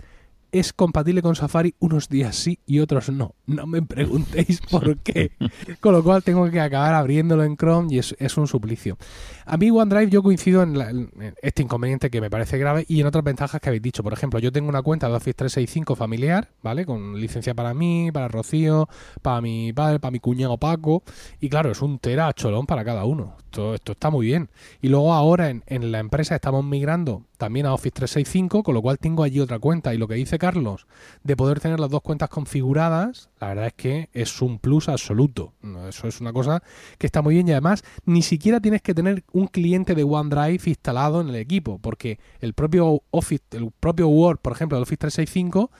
es compatible con Safari unos días sí y otros no. No me preguntéis por qué. *laughs* Con lo cual tengo que acabar abriéndolo en Chrome y es, es un suplicio. A mí OneDrive yo coincido en, la- en este inconveniente que me parece grave y en otras ventajas que habéis dicho. Por ejemplo, yo tengo una cuenta de Office 365 familiar, ¿vale? Con licencia para mí, para Rocío, para mi padre, para mi cuñado Paco. Y claro, es un tera cholón para cada uno. Esto, esto está muy bien. Y luego ahora en, en la empresa estamos migrando también a Office 365, con lo cual tengo allí otra cuenta. Y lo que dice Carlos, de poder tener las dos cuentas configuradas, la verdad es que es un plus absoluto. Eso es una cosa que está muy bien y además ni siquiera tienes que tener un cliente de OneDrive instalado en el equipo, porque el propio Office, el propio Word, por ejemplo, del Office 365,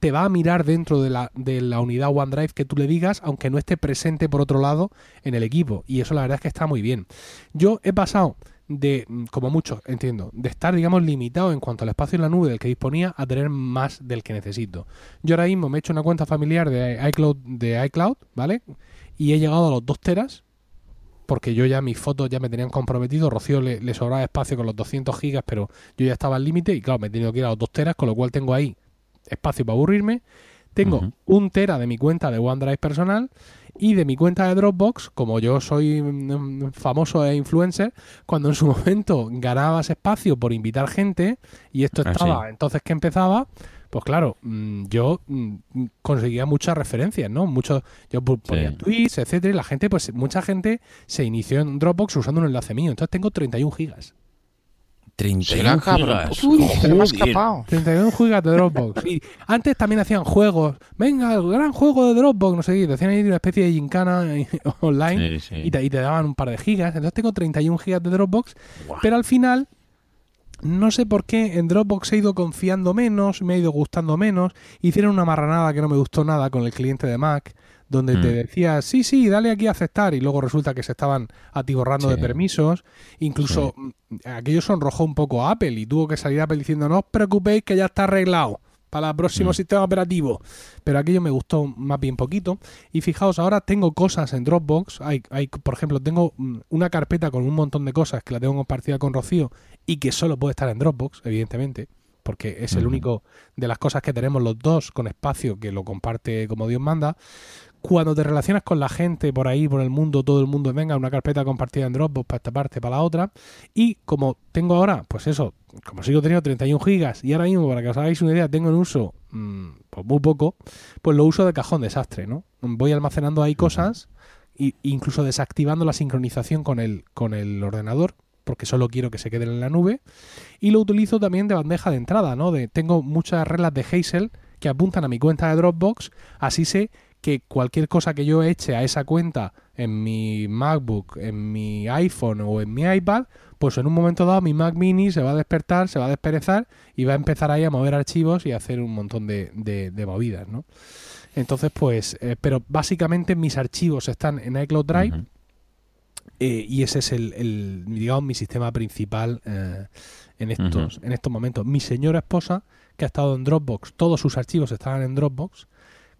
te va a mirar dentro de la, de la unidad OneDrive que tú le digas, aunque no esté presente por otro lado en el equipo. Y eso la verdad es que está muy bien. Yo he pasado de, como mucho, entiendo, de estar, digamos, limitado en cuanto al espacio en la nube del que disponía a tener más del que necesito. Yo ahora mismo me he hecho una cuenta familiar de iCloud, de iCloud ¿vale? Y he llegado a los 2 teras, porque yo ya mis fotos ya me tenían comprometido. Rocío le, le sobraba espacio con los 200 gigas, pero yo ya estaba al límite y claro, me he tenido que ir a los 2 teras, con lo cual tengo ahí espacio para aburrirme. Tengo un tera de mi cuenta de OneDrive personal y de mi cuenta de Dropbox, como yo soy mm, famoso e influencer, cuando en su *laughs* momento ganabas espacio por invitar gente y esto Ah, estaba sí. entonces que empezaba, pues claro, mm, yo mm, conseguía muchas referencias, ¿no? Muchos, yo ponía Sí. tweets, etcétera, y la gente, pues mucha gente se inició en Dropbox usando un enlace mío. Entonces tengo 31 gigas. 31 Será cabrón. gigas. Uy, se me ha escapado. 31 gigas de Dropbox. *laughs* Y antes también hacían juegos. Venga, el gran juego de Dropbox, no sé qué. Te hacían ahí una especie de gincana *laughs* online Sí, sí. y, te, y te daban un par de gigas. Entonces tengo 31 gigas de Dropbox. Pero al final, no sé por qué en Dropbox he ido confiando menos, me ha ido gustando menos. Hicieron una marranada que no me gustó nada con el cliente de Mac, donde te Mm. decía, sí, sí, dale aquí a aceptar. Y luego resulta que se estaban atiborrando de Sí. permisos. Incluso mm, aquello sonrojó un poco a Apple y tuvo que salir Apple diciendo, no os preocupéis que ya está arreglado para el próximo Mm. sistema operativo. Pero aquello me gustó más bien poquito. Y fijaos, ahora tengo cosas en Dropbox. Hay, hay, por ejemplo, tengo mm, una carpeta con un montón de cosas que la tengo compartida con Rocío y que solo puede estar en Dropbox, evidentemente, porque es el único de las cosas que tenemos los dos con espacio que lo comparte como Dios manda. Cuando te relacionas con la gente por ahí, por el mundo, todo el mundo, venga, una carpeta compartida en Dropbox para esta parte, para la otra. Y como tengo ahora, pues eso, como sigo teniendo 31 gigas y ahora mismo, para que os hagáis una idea, tengo en uso mm, pues muy poco, pues lo uso de cajón desastre, ¿no? Voy almacenando ahí cosas e incluso desactivando la sincronización con el, con el ordenador porque solo quiero que se queden en la nube y lo utilizo también de bandeja de entrada, ¿no? De, tengo muchas reglas de Hazel que apuntan a mi cuenta de Dropbox, así sé que cualquier cosa que yo eche a esa cuenta en mi MacBook, en mi iPhone o en mi iPad, pues en un momento dado mi Mac mini se va a despertar, se va a desperezar y va a empezar ahí a mover archivos y a hacer un montón de, de, movidas, ¿no? Entonces, pues, eh, pero básicamente mis archivos están en iCloud Drive eh, y ese es el, digamos, mi sistema principal eh, en, estos, en estos momentos. Mi señora esposa, que ha estado en Dropbox, todos sus archivos estaban en Dropbox,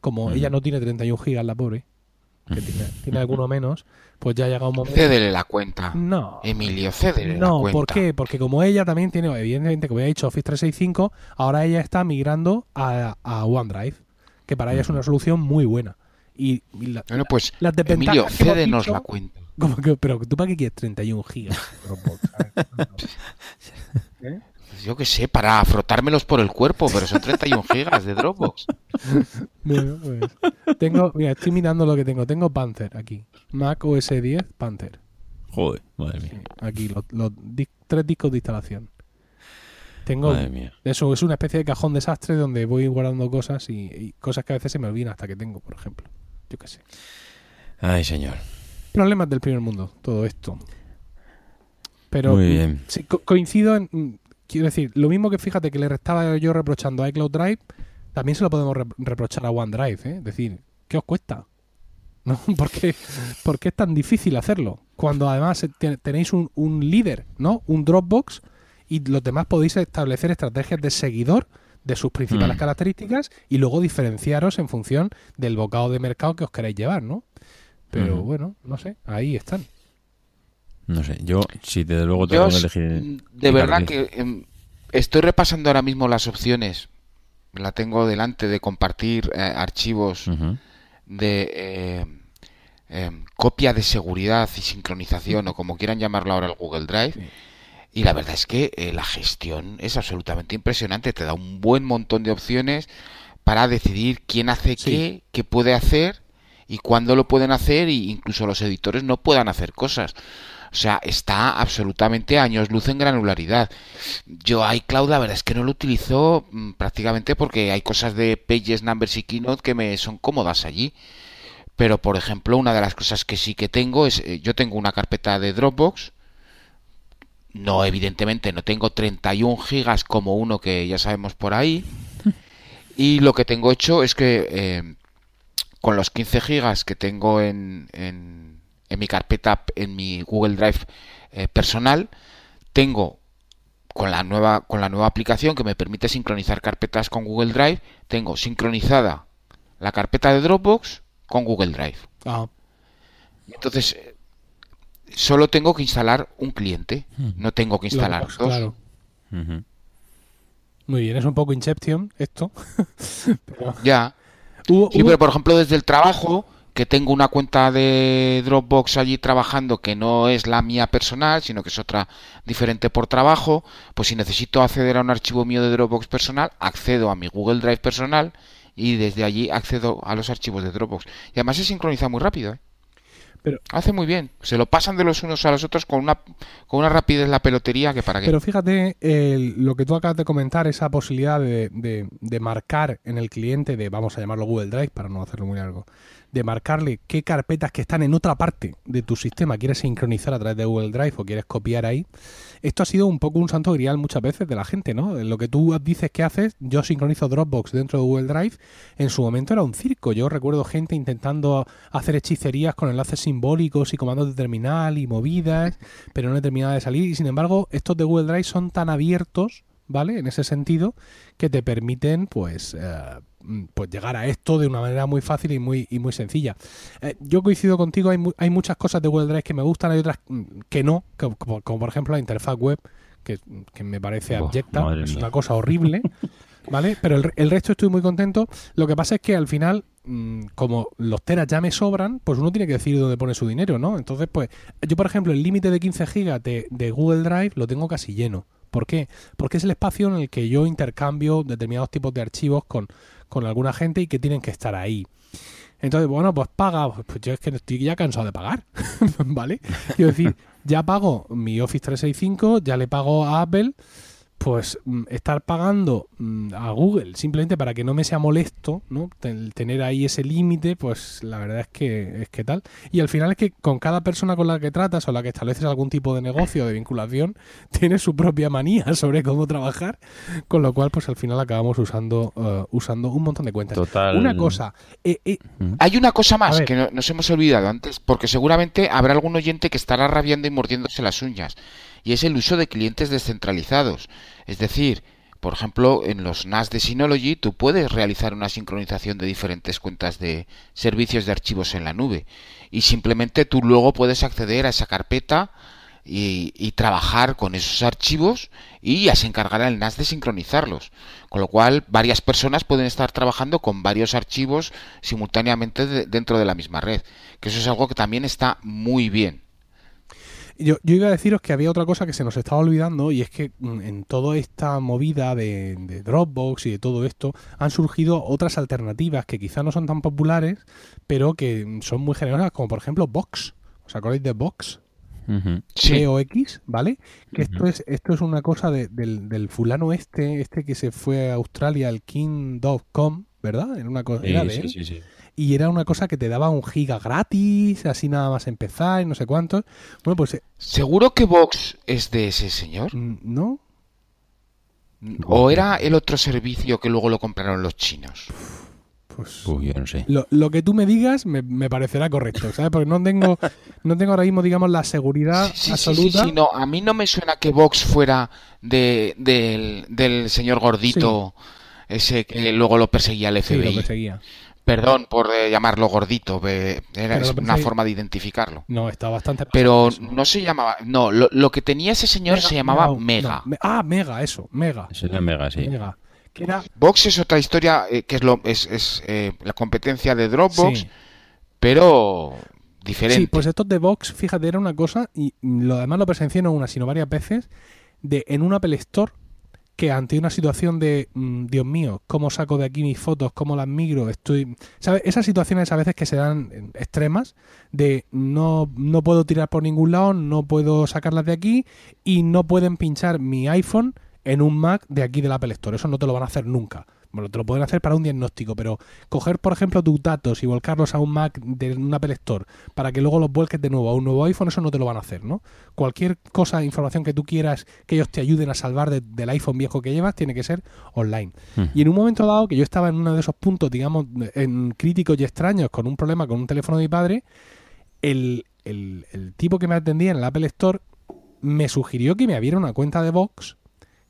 como ella no tiene 31 gigas, la pobre, que tiene, alguno menos, pues ya ha llegado un momento. Cédele la cuenta. No. Emilio, cédele no, la cuenta. ¿por qué? Porque como ella también tiene, evidentemente, como ya he dicho, Office 365, ahora ella está migrando a, OneDrive, que para ella es una solución muy buena. Y, bueno, pues, Emilio, cédenos la cuenta. pero tú para qué quieres 31 gigas? *laughs* ¿Eh? Yo qué sé, para frotármelos por el cuerpo, pero son 31 *laughs* gigas de Dropbox. Bueno, pues. Tengo, mira, estoy mirando lo que tengo. Tengo Panther aquí. Mac OS 10 Panther. Joder, madre mía. aquí, los, tres discos de instalación. Tengo. Madre mía. Eso es una especie de cajón desastre donde voy guardando cosas y, cosas que a veces se me olvidan hasta que tengo, por ejemplo. Yo qué sé. Ay, señor. Problemas del primer mundo, todo esto. Pero Muy bien. coincido en quiero decir, lo mismo que fíjate que le restaba yo reprochando a iCloud Drive, también se lo podemos reprochar a OneDrive, ¿eh? Es decir, ¿qué os cuesta? *laughs* ¿No? ¿Por, qué, es tan difícil hacerlo? Cuando además tenéis un, líder, ¿no? Un Dropbox y los demás podéis establecer estrategias de seguidor de sus principales mm. características y luego diferenciaros en función del bocado de mercado que os queráis llevar, ¿no? Pero bueno, no sé, ahí están. No sé, yo sí, desde luego tengo que elegir. De verdad que em, estoy repasando ahora mismo las opciones. La tengo delante de compartir eh, archivos de eh, em, copia de seguridad y sincronización, o como quieran llamarlo ahora el Google Drive. Y la verdad es que eh, la gestión es absolutamente impresionante. Te da un buen montón de opciones para decidir quién hace qué, qué puede hacer y cuándo lo pueden hacer, e incluso los editores no puedan hacer cosas. O sea, está absolutamente a años luz en granularidad. Yo iCloud la verdad es que no lo utilizo mm, prácticamente porque hay cosas de Pages, Numbers y Keynote que me son cómodas allí. Pero por ejemplo, una de las cosas que sí que tengo es, eh, yo tengo una carpeta de Dropbox. No, evidentemente no tengo 31 gigas como uno que ya sabemos por ahí. *laughs* Y lo que tengo hecho es que eh, con los 15 gigas que tengo en en mi carpeta, en mi Google Drive eh, personal, tengo con la nueva con la nueva aplicación que me permite sincronizar carpetas con Google Drive, tengo sincronizada la carpeta de Dropbox con Google Drive. Ah. Entonces eh, solo tengo que instalar un cliente, hmm. no tengo que instalar dos. Muy bien, es un poco Inception esto. *laughs* Ya. sí, pero por ejemplo desde el trabajo que tengo una cuenta de Dropbox allí trabajando que no es la mía personal, sino que es otra diferente por trabajo, pues si necesito acceder a un archivo mío de Dropbox personal, accedo a mi Google Drive personal y desde allí accedo a los archivos de Dropbox. Y además se sincroniza muy rápido. ¿eh? Pero, Hace muy bien. Se lo pasan de los unos a los otros con una, con una rapidez la pelotería que para qué. Pero fíjate, lo que tú acabas de comentar, esa posibilidad de, de, de, marcar en el cliente de, vamos a llamarlo Google Drive para no hacerlo muy largo, de marcarle qué carpetas que están en otra parte de tu sistema quieres sincronizar a través de Google Drive o quieres copiar ahí, esto ha sido un poco un santo grial muchas veces de la gente, ¿no? Lo que tú dices que haces, yo sincronizo Dropbox dentro de Google Drive, en su momento era un circo. Yo recuerdo gente intentando hacer hechicerías con enlaces simbólicos y comandos de terminal y movidas, pero no he terminado de salir. Y sin embargo, estos de Google Drive son tan abiertos, ¿vale? En ese sentido, que te permiten, pues, eh, Mm, pues llegar a esto de una manera muy fácil y muy, y muy sencilla. Eh, yo coincido contigo, hay, hay muchas cosas de Google Drive que me gustan, hay otras mm, que no, como, por ejemplo la interfaz web, que, me parece abyecta, es una cosa horrible, *laughs* ¿vale? Pero el, el, resto estoy muy contento. Lo que pasa es que al final mm, como los teras ya me sobran, pues uno tiene que decir dónde pone su dinero, ¿no? Entonces, pues yo, por ejemplo, el límite de 15 gigas de, de Google Drive lo tengo casi lleno. ¿Por qué? Porque es el espacio en el que yo intercambio determinados tipos de archivos con, con alguna gente y que tienen que estar ahí. Entonces, bueno, pues paga. Pues yo es que estoy ya cansado de pagar. *laughs* ¿Vale? Quiero decir, ya pago mi Office 365, ya le pago a Apple pues mm, estar pagando mm, a Google simplemente para que no me sea molesto, ¿no? tener ahí ese límite, pues la verdad es que es que tal. Y al final es que con cada persona con la que tratas o la que estableces algún tipo de negocio de vinculación, *laughs* tiene su propia manía sobre cómo trabajar, con lo cual pues al final acabamos usando uh, usando un montón de cuentas. Total. Una cosa, eh, eh, hay una cosa más que no, nos hemos olvidado antes, porque seguramente habrá algún oyente que estará rabiando y mordiéndose las uñas y es el uso de clientes descentralizados. Es decir, por ejemplo, en los NAS de Synology tú puedes realizar una sincronización de diferentes cuentas de servicios de archivos en la nube y simplemente tú luego puedes acceder a esa carpeta y, trabajar con esos archivos y ya se encargará el NAS de sincronizarlos. Con lo cual, varias personas pueden estar trabajando con varios archivos simultáneamente dentro de la misma red. Que eso es algo que también está muy bien. Yo, iba a deciros que había otra cosa que se nos estaba olvidando y es que mm, en toda esta movida de, Dropbox y de todo esto han surgido otras alternativas que quizá no son tan populares, pero que son muy generosas, como por ejemplo Box. ¿Os acordáis de Box? Uh ¿vale? Que esto es esto es una cosa del, del, fulano este, este que se fue a Australia, el King.com, ¿verdad? Era una cosa, de Sí, sí, y era una cosa que te daba un giga gratis, así nada más empezar y no sé cuántos. Bueno, pues... Eh, ¿Seguro que Vox es de ese señor? Mm, ¿No? ¿O era el otro servicio que luego lo compraron los chinos? Pues Uy, yo no sé. Lo, que tú me digas me, parecerá correcto, ¿sabes? Porque no tengo, *laughs* no tengo ahora mismo, digamos, la seguridad absoluta. Sí, sí, no, a mí no me suena que Vox fuera de, del, señor gordito, ese que luego lo perseguía el FBI. Sí, lo perseguía. Perdón por eh, llamarlo gordito, era es una forma de identificarlo. No, está bastante. Pero no se llamaba. No, lo, que tenía ese señor se llamaba Mega. ah, Mega, eso, Mega. Eso es Mega, sí. Mega. Vox es otra historia eh, que es, lo, es, eh, la competencia de Dropbox, pero diferente. Sí, pues esto de Vox, fíjate, era una cosa, y lo además lo presencié no una, sino varias veces, de en un Apple Store que ante una situación de, mm, Dios mío, ¿cómo saco de aquí mis fotos? ¿Cómo las migro? Estoy... ¿Sabes? Esas situaciones a veces que se dan extremas de no, no puedo tirar por ningún lado, no puedo sacarlas de aquí y no pueden pinchar mi iPhone en un Mac de aquí del Apple Store. Eso no te lo van a hacer nunca. Bueno, te lo pueden hacer para un diagnóstico, pero coger, por ejemplo, tus datos y volcarlos a un Mac de un Apple Store para que luego los vuelques de nuevo a un nuevo iPhone, eso no te lo van a hacer, ¿no? Cualquier cosa, información que tú quieras que ellos te ayuden a salvar del iPhone viejo que llevas, tiene que ser online. Hmm. Y en un momento dado, que yo estaba en uno de esos puntos, digamos, en críticos y extraños, con un problema con un teléfono de mi padre, el, el tipo que me atendía en el Apple Store me sugirió que me abriera una cuenta de Vox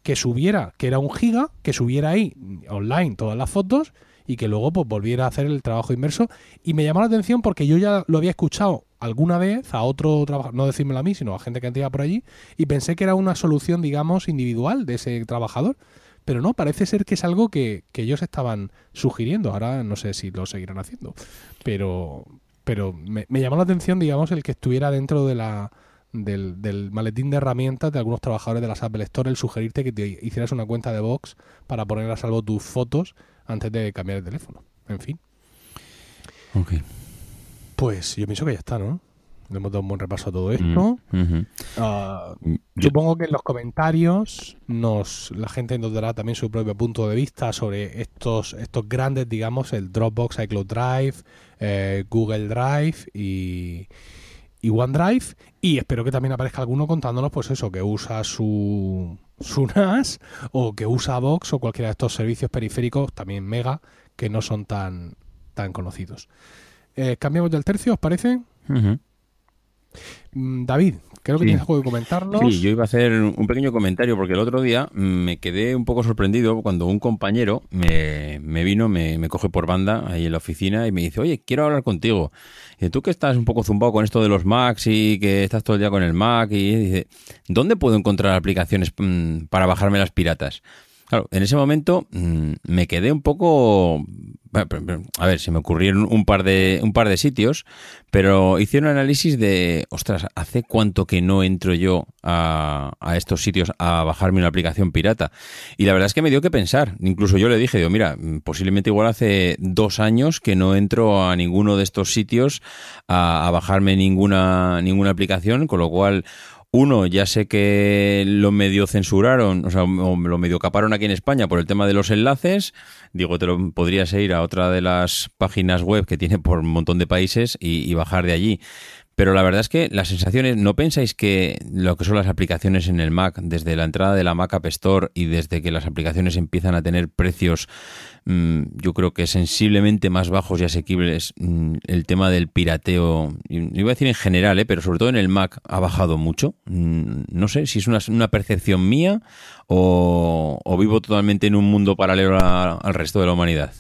que subiera, que era un giga, que subiera ahí online todas las fotos y que luego pues volviera a hacer el trabajo inmerso. Y me llamó la atención porque yo ya lo había escuchado alguna vez a otro trabajador, no decírmelo a mí, sino a gente que andaba por allí, y pensé que era una solución, digamos, individual de ese trabajador. Pero no, parece ser que es algo que, que ellos estaban sugiriendo. Ahora no sé si lo seguirán haciendo. Pero, pero me llamó la atención, digamos, el que estuviera dentro de la, del, maletín de herramientas de algunos trabajadores de las Apple Store el sugerirte que te hicieras una cuenta de Vox para poner a salvo tus fotos antes de cambiar el teléfono. En fin. Ok. Pues yo pienso que ya está, ¿no? Le hemos dado un buen repaso a todo esto. Mm, ah, supongo que en los comentarios nos la gente nos dará también su propio punto de vista sobre estos, estos grandes, digamos, el Dropbox, iCloud Drive, eh, Google Drive y, y OneDrive. Y espero que también aparezca alguno contándonos, pues eso, que usa su, su NAS o que usa Vox o cualquiera de estos servicios periféricos, también Mega, que no son tan, tan conocidos. Eh, cambiamos del tercio, ¿os parece? David, creo que tienes algo que comentarnos. Sí, yo iba a hacer un pequeño comentario porque el otro día me quedé un poco sorprendido cuando un compañero me, vino, me, me, coge por banda ahí en la oficina y me dice, oye, quiero hablar contigo. Y tú que estás un poco zumbado con esto de los Macs y que estás todo el día con el Mac y dice, ¿dónde puedo encontrar aplicaciones mm, para bajarme las piratas? Claro, en ese momento mm, me quedé un poco a ver, se me ocurrieron un par de un par de sitios, pero hice un análisis de, ostras, ¿hace cuánto que no entro yo a, estos sitios a bajarme una aplicación pirata? Y la verdad es que me dio que pensar. Incluso yo le dije, digo, mira, posiblemente igual hace dos años que no entro a ninguno de estos sitios a, a bajarme ninguna ninguna aplicación, con lo cual uno, ya sé que lo medio censuraron, o sea, lo medio caparon aquí en España por el tema de los enlaces. Digo, te lo podrías ir a otra de las páginas web que tiene por un montón de países y, bajar de allí. Pero la verdad es que las sensaciones, ¿no pensáis que lo que son las aplicaciones en el Mac, desde la entrada de la Mac App Store y desde que las aplicaciones empiezan a tener precios, mm, yo creo que sensiblemente más bajos y asequibles, mm, el tema del pirateo, iba a decir en general, ¿eh? pero sobre todo en el Mac, ha bajado mucho? Mm, no sé si es una, percepción mía o, vivo totalmente en un mundo paralelo al resto de la humanidad.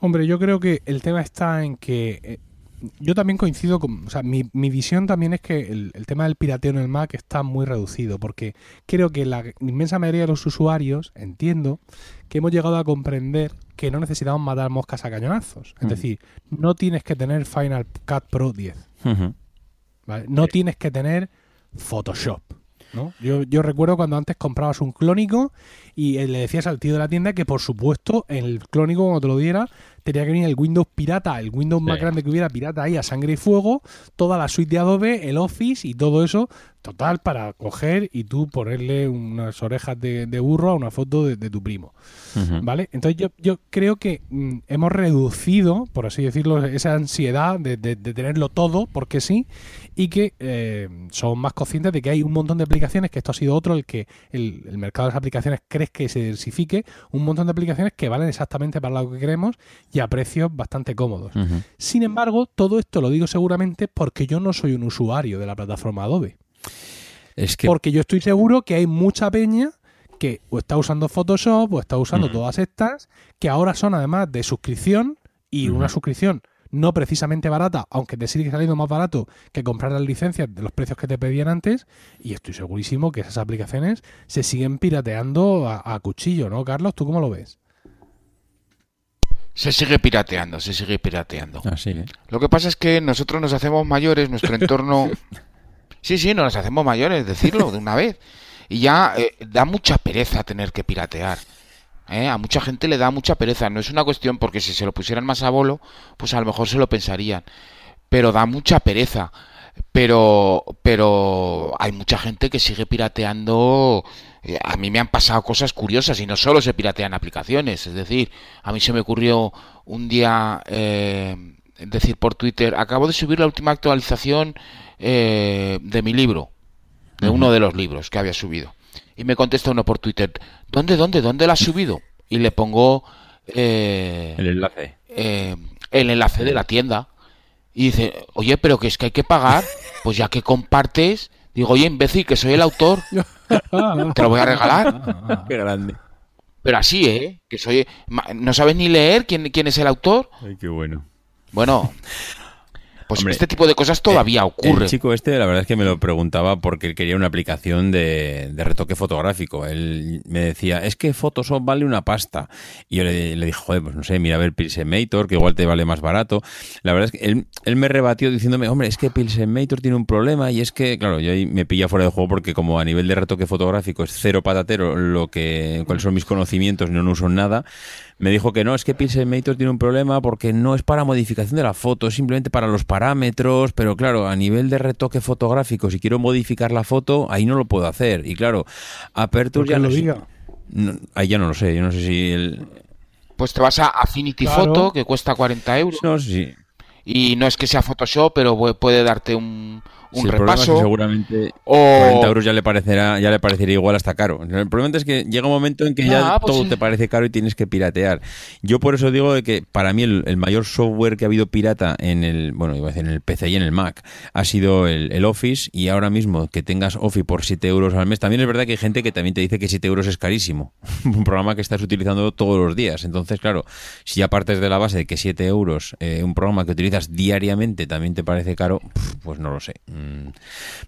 Hombre, yo creo que el tema está en que eh, yo también coincido con, o sea, mi, mi visión también es que el, tema del pirateo en el Mac está muy reducido, porque creo que la inmensa mayoría de los usuarios, entiendo, que hemos llegado a comprender que no necesitamos matar moscas a cañonazos. Es decir, no tienes que tener Final Cut Pro 10. No tienes que tener Photoshop. ¿No? Yo, yo recuerdo cuando antes comprabas un clónico y le decías al tío de la tienda que por supuesto el clónico cuando te lo diera tenía que venir el Windows pirata, el Windows más grande que hubiera pirata ahí a sangre y fuego, toda la suite de Adobe, el Office y todo eso, total para coger y tú ponerle unas orejas de, burro a una foto de, tu primo. ¿Vale? Entonces yo, yo creo que mm, hemos reducido, por así decirlo, esa ansiedad de, tenerlo todo, porque sí, y que eh, somos más conscientes de que hay un montón de aplicaciones, que esto ha sido otro, el que el, el mercado de las aplicaciones crees que se diversifique, un montón de aplicaciones que valen exactamente para lo que queremos y a precios bastante cómodos. Sin embargo, todo esto lo digo seguramente porque yo no soy un usuario de la plataforma Adobe. Es que... Porque yo estoy seguro que hay mucha peña que o está usando Photoshop o está usando todas estas, que ahora son además de suscripción y una suscripción no precisamente barata, aunque te sigue saliendo más barato que comprar las licencias de los precios que te pedían antes, y estoy segurísimo que esas aplicaciones se siguen pirateando a, cuchillo, ¿no, Carlos? ¿Tú cómo lo ves? Se sigue pirateando, se sigue pirateando. Así, ¿eh? Lo que pasa es que nosotros nos hacemos mayores, nuestro *laughs* entorno... sí, sí, nos hacemos mayores, decirlo de una vez. Y ya eh, da mucha pereza tener que piratear. ¿Eh? A mucha gente le da mucha pereza. No es una cuestión porque si se lo pusieran más a bolo, pues a lo mejor se lo pensarían. Pero da mucha pereza. Pero, pero hay mucha gente que sigue pirateando. Eh, a mí me han pasado cosas curiosas y no solo se piratean aplicaciones. Es decir, a mí se me ocurrió un día eh, decir por Twitter, acabo de subir la última actualización de mi libro, de uno de los libros que había subido. Y me contesta uno por Twitter, ¿dónde, dónde, dónde la has subido? Y le pongo eh, el enlace. Eh, el enlace de la tienda. Y dice, oye, pero que es que hay que pagar. Pues ya que compartes, digo, oye, imbécil, que soy el autor. Te lo voy a regalar. *laughs* Qué grande. Pero así, ¿eh? Que soy... ¿No sabes ni leer quién, quién es el autor? Ay, qué bueno. Bueno, *laughs* pues este tipo de cosas todavía ocurre. El chico este, la verdad es que me lo preguntaba porque él quería una aplicación de, retoque fotográfico. Él me decía, es que Photoshop vale una pasta. Y yo le, dije, joder, pues no sé, mira a ver Pilsenmator, que igual te vale más barato. La verdad es que él, él me rebatió diciéndome, hombre, es que Pilsenmator tiene un problema y es que, claro, yo ahí me pilla fuera de juego porque como a nivel de retoque fotográfico es cero patatero lo que, cuáles son mis conocimientos, no, no uso nada me dijo que no, es que Pixelmator tiene un problema porque no es para modificación de la foto, es simplemente para los parámetros, pero claro, a nivel de retoque fotográfico, si quiero modificar la foto, ahí no lo puedo hacer. Y claro, Aperture ya lo diga? ahí ya no lo sé, yo no sé si el... Pues te vas a Affinity Photo, que cuesta 40 euros. No, sí. Y no es que sea Photoshop, pero puede darte un, un repaso. seguramente o... 40 euros ya le parecerá, ya le parecería igual hasta caro. El problema es que llega un momento en que ya ah, pues todo te parece caro y tienes que piratear. Yo por eso digo de que para mí el, mayor software que ha habido pirata en el, bueno, iba a decir en el PC y en el Mac ha sido el, Office y ahora mismo que tengas Office por 7 euros al mes, también es verdad que hay gente que también te dice que 7 euros es carísimo. *laughs* un programa que estás utilizando todos los días. Entonces, claro, si ya partes de la base de que 7 euros, eh, un programa que utilizas diariamente también te parece caro, pues no lo sé. Mm,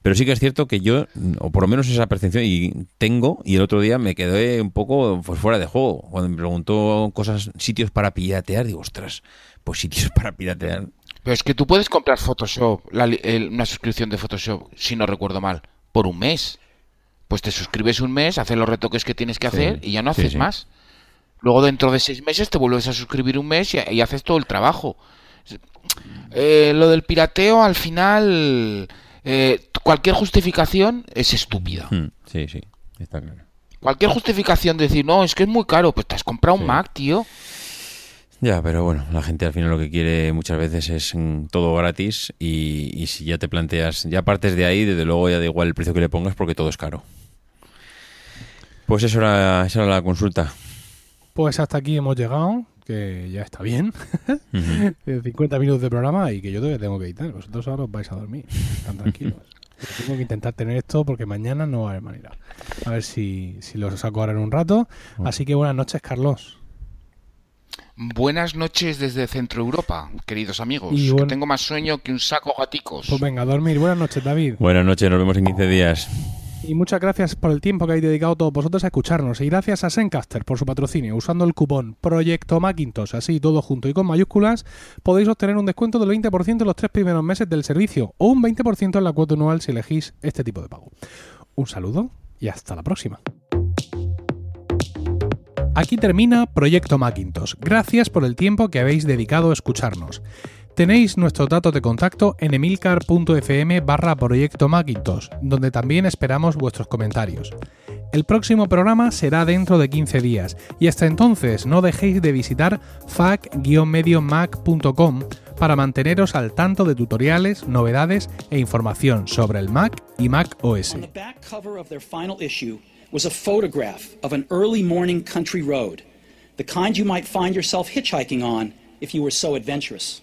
pero sí que es cierto que yo, o por lo menos esa percepción, y tengo, y el otro día me quedé un poco pues, fuera de juego. Cuando me preguntó cosas, sitios para piratear, digo, ostras, pues sitios *laughs* para piratear. Pero es que tú puedes comprar Photoshop, la li- el- una suscripción de Photoshop, si no recuerdo mal, por un mes. Pues te suscribes un mes, haces los retoques que tienes que Sí, hacer y ya no sí, haces sí. más. Luego dentro de seis meses te vuelves a suscribir un mes y, y haces todo el trabajo. Eh, lo del pirateo al final, eh, cualquier justificación es estúpida. Mm, Sí, sí, está claro. Cualquier justificación de decir, no, es que es muy caro, pues te has comprado un. Mac, tío. Ya, pero bueno, la gente al final lo que quiere muchas veces es mm, todo gratis y, y si ya te planteas, ya partes de ahí, desde luego ya da igual el precio que le pongas porque todo es caro. Pues eso era, esa era la consulta. Pues hasta aquí hemos llegado, que ya está bien. Ujú. *laughs* Eh, 50 minutos de programa y que yo todavía tengo que editar. Vosotros ahora os vais a dormir. Están tranquilos. *laughs* Tengo que intentar tener esto porque mañana no va a haber manera. A ver si, si lo saco ahora en un rato. Así que buenas noches, Carlos. Buenas noches desde Centro Europa, queridos amigos. Y que tengo más sueño que un saco gaticos. Pues venga, a dormir. Buenas noches, David. Buenas noches, nos vemos en 15 días. Y muchas gracias por el tiempo que habéis dedicado todos vosotros a escucharnos. Y gracias a Zencaster por su patrocinio. Usando el cupón Proyecto Macintosh, así todo junto y con mayúsculas, podéis obtener un descuento del 20% en los tres primeros meses del servicio o un 20% en la cuota anual si elegís este tipo de pago. Un saludo y hasta la próxima. Aquí termina Proyecto Macintosh. Gracias por el tiempo que habéis dedicado a escucharnos. Tenéis nuestros datos de contacto en emilcar.fm barra Proyecto Macintosh, donde también esperamos vuestros comentarios. El próximo programa será dentro de 15 días y hasta entonces no dejéis de visitar fac-mediomac.com para manteneros al tanto de tutoriales, novedades e información sobre el Mac y Mac OS. Was a photograph of an early morning country road, the kind you might find yourself hitchhiking on if you were so adventurous.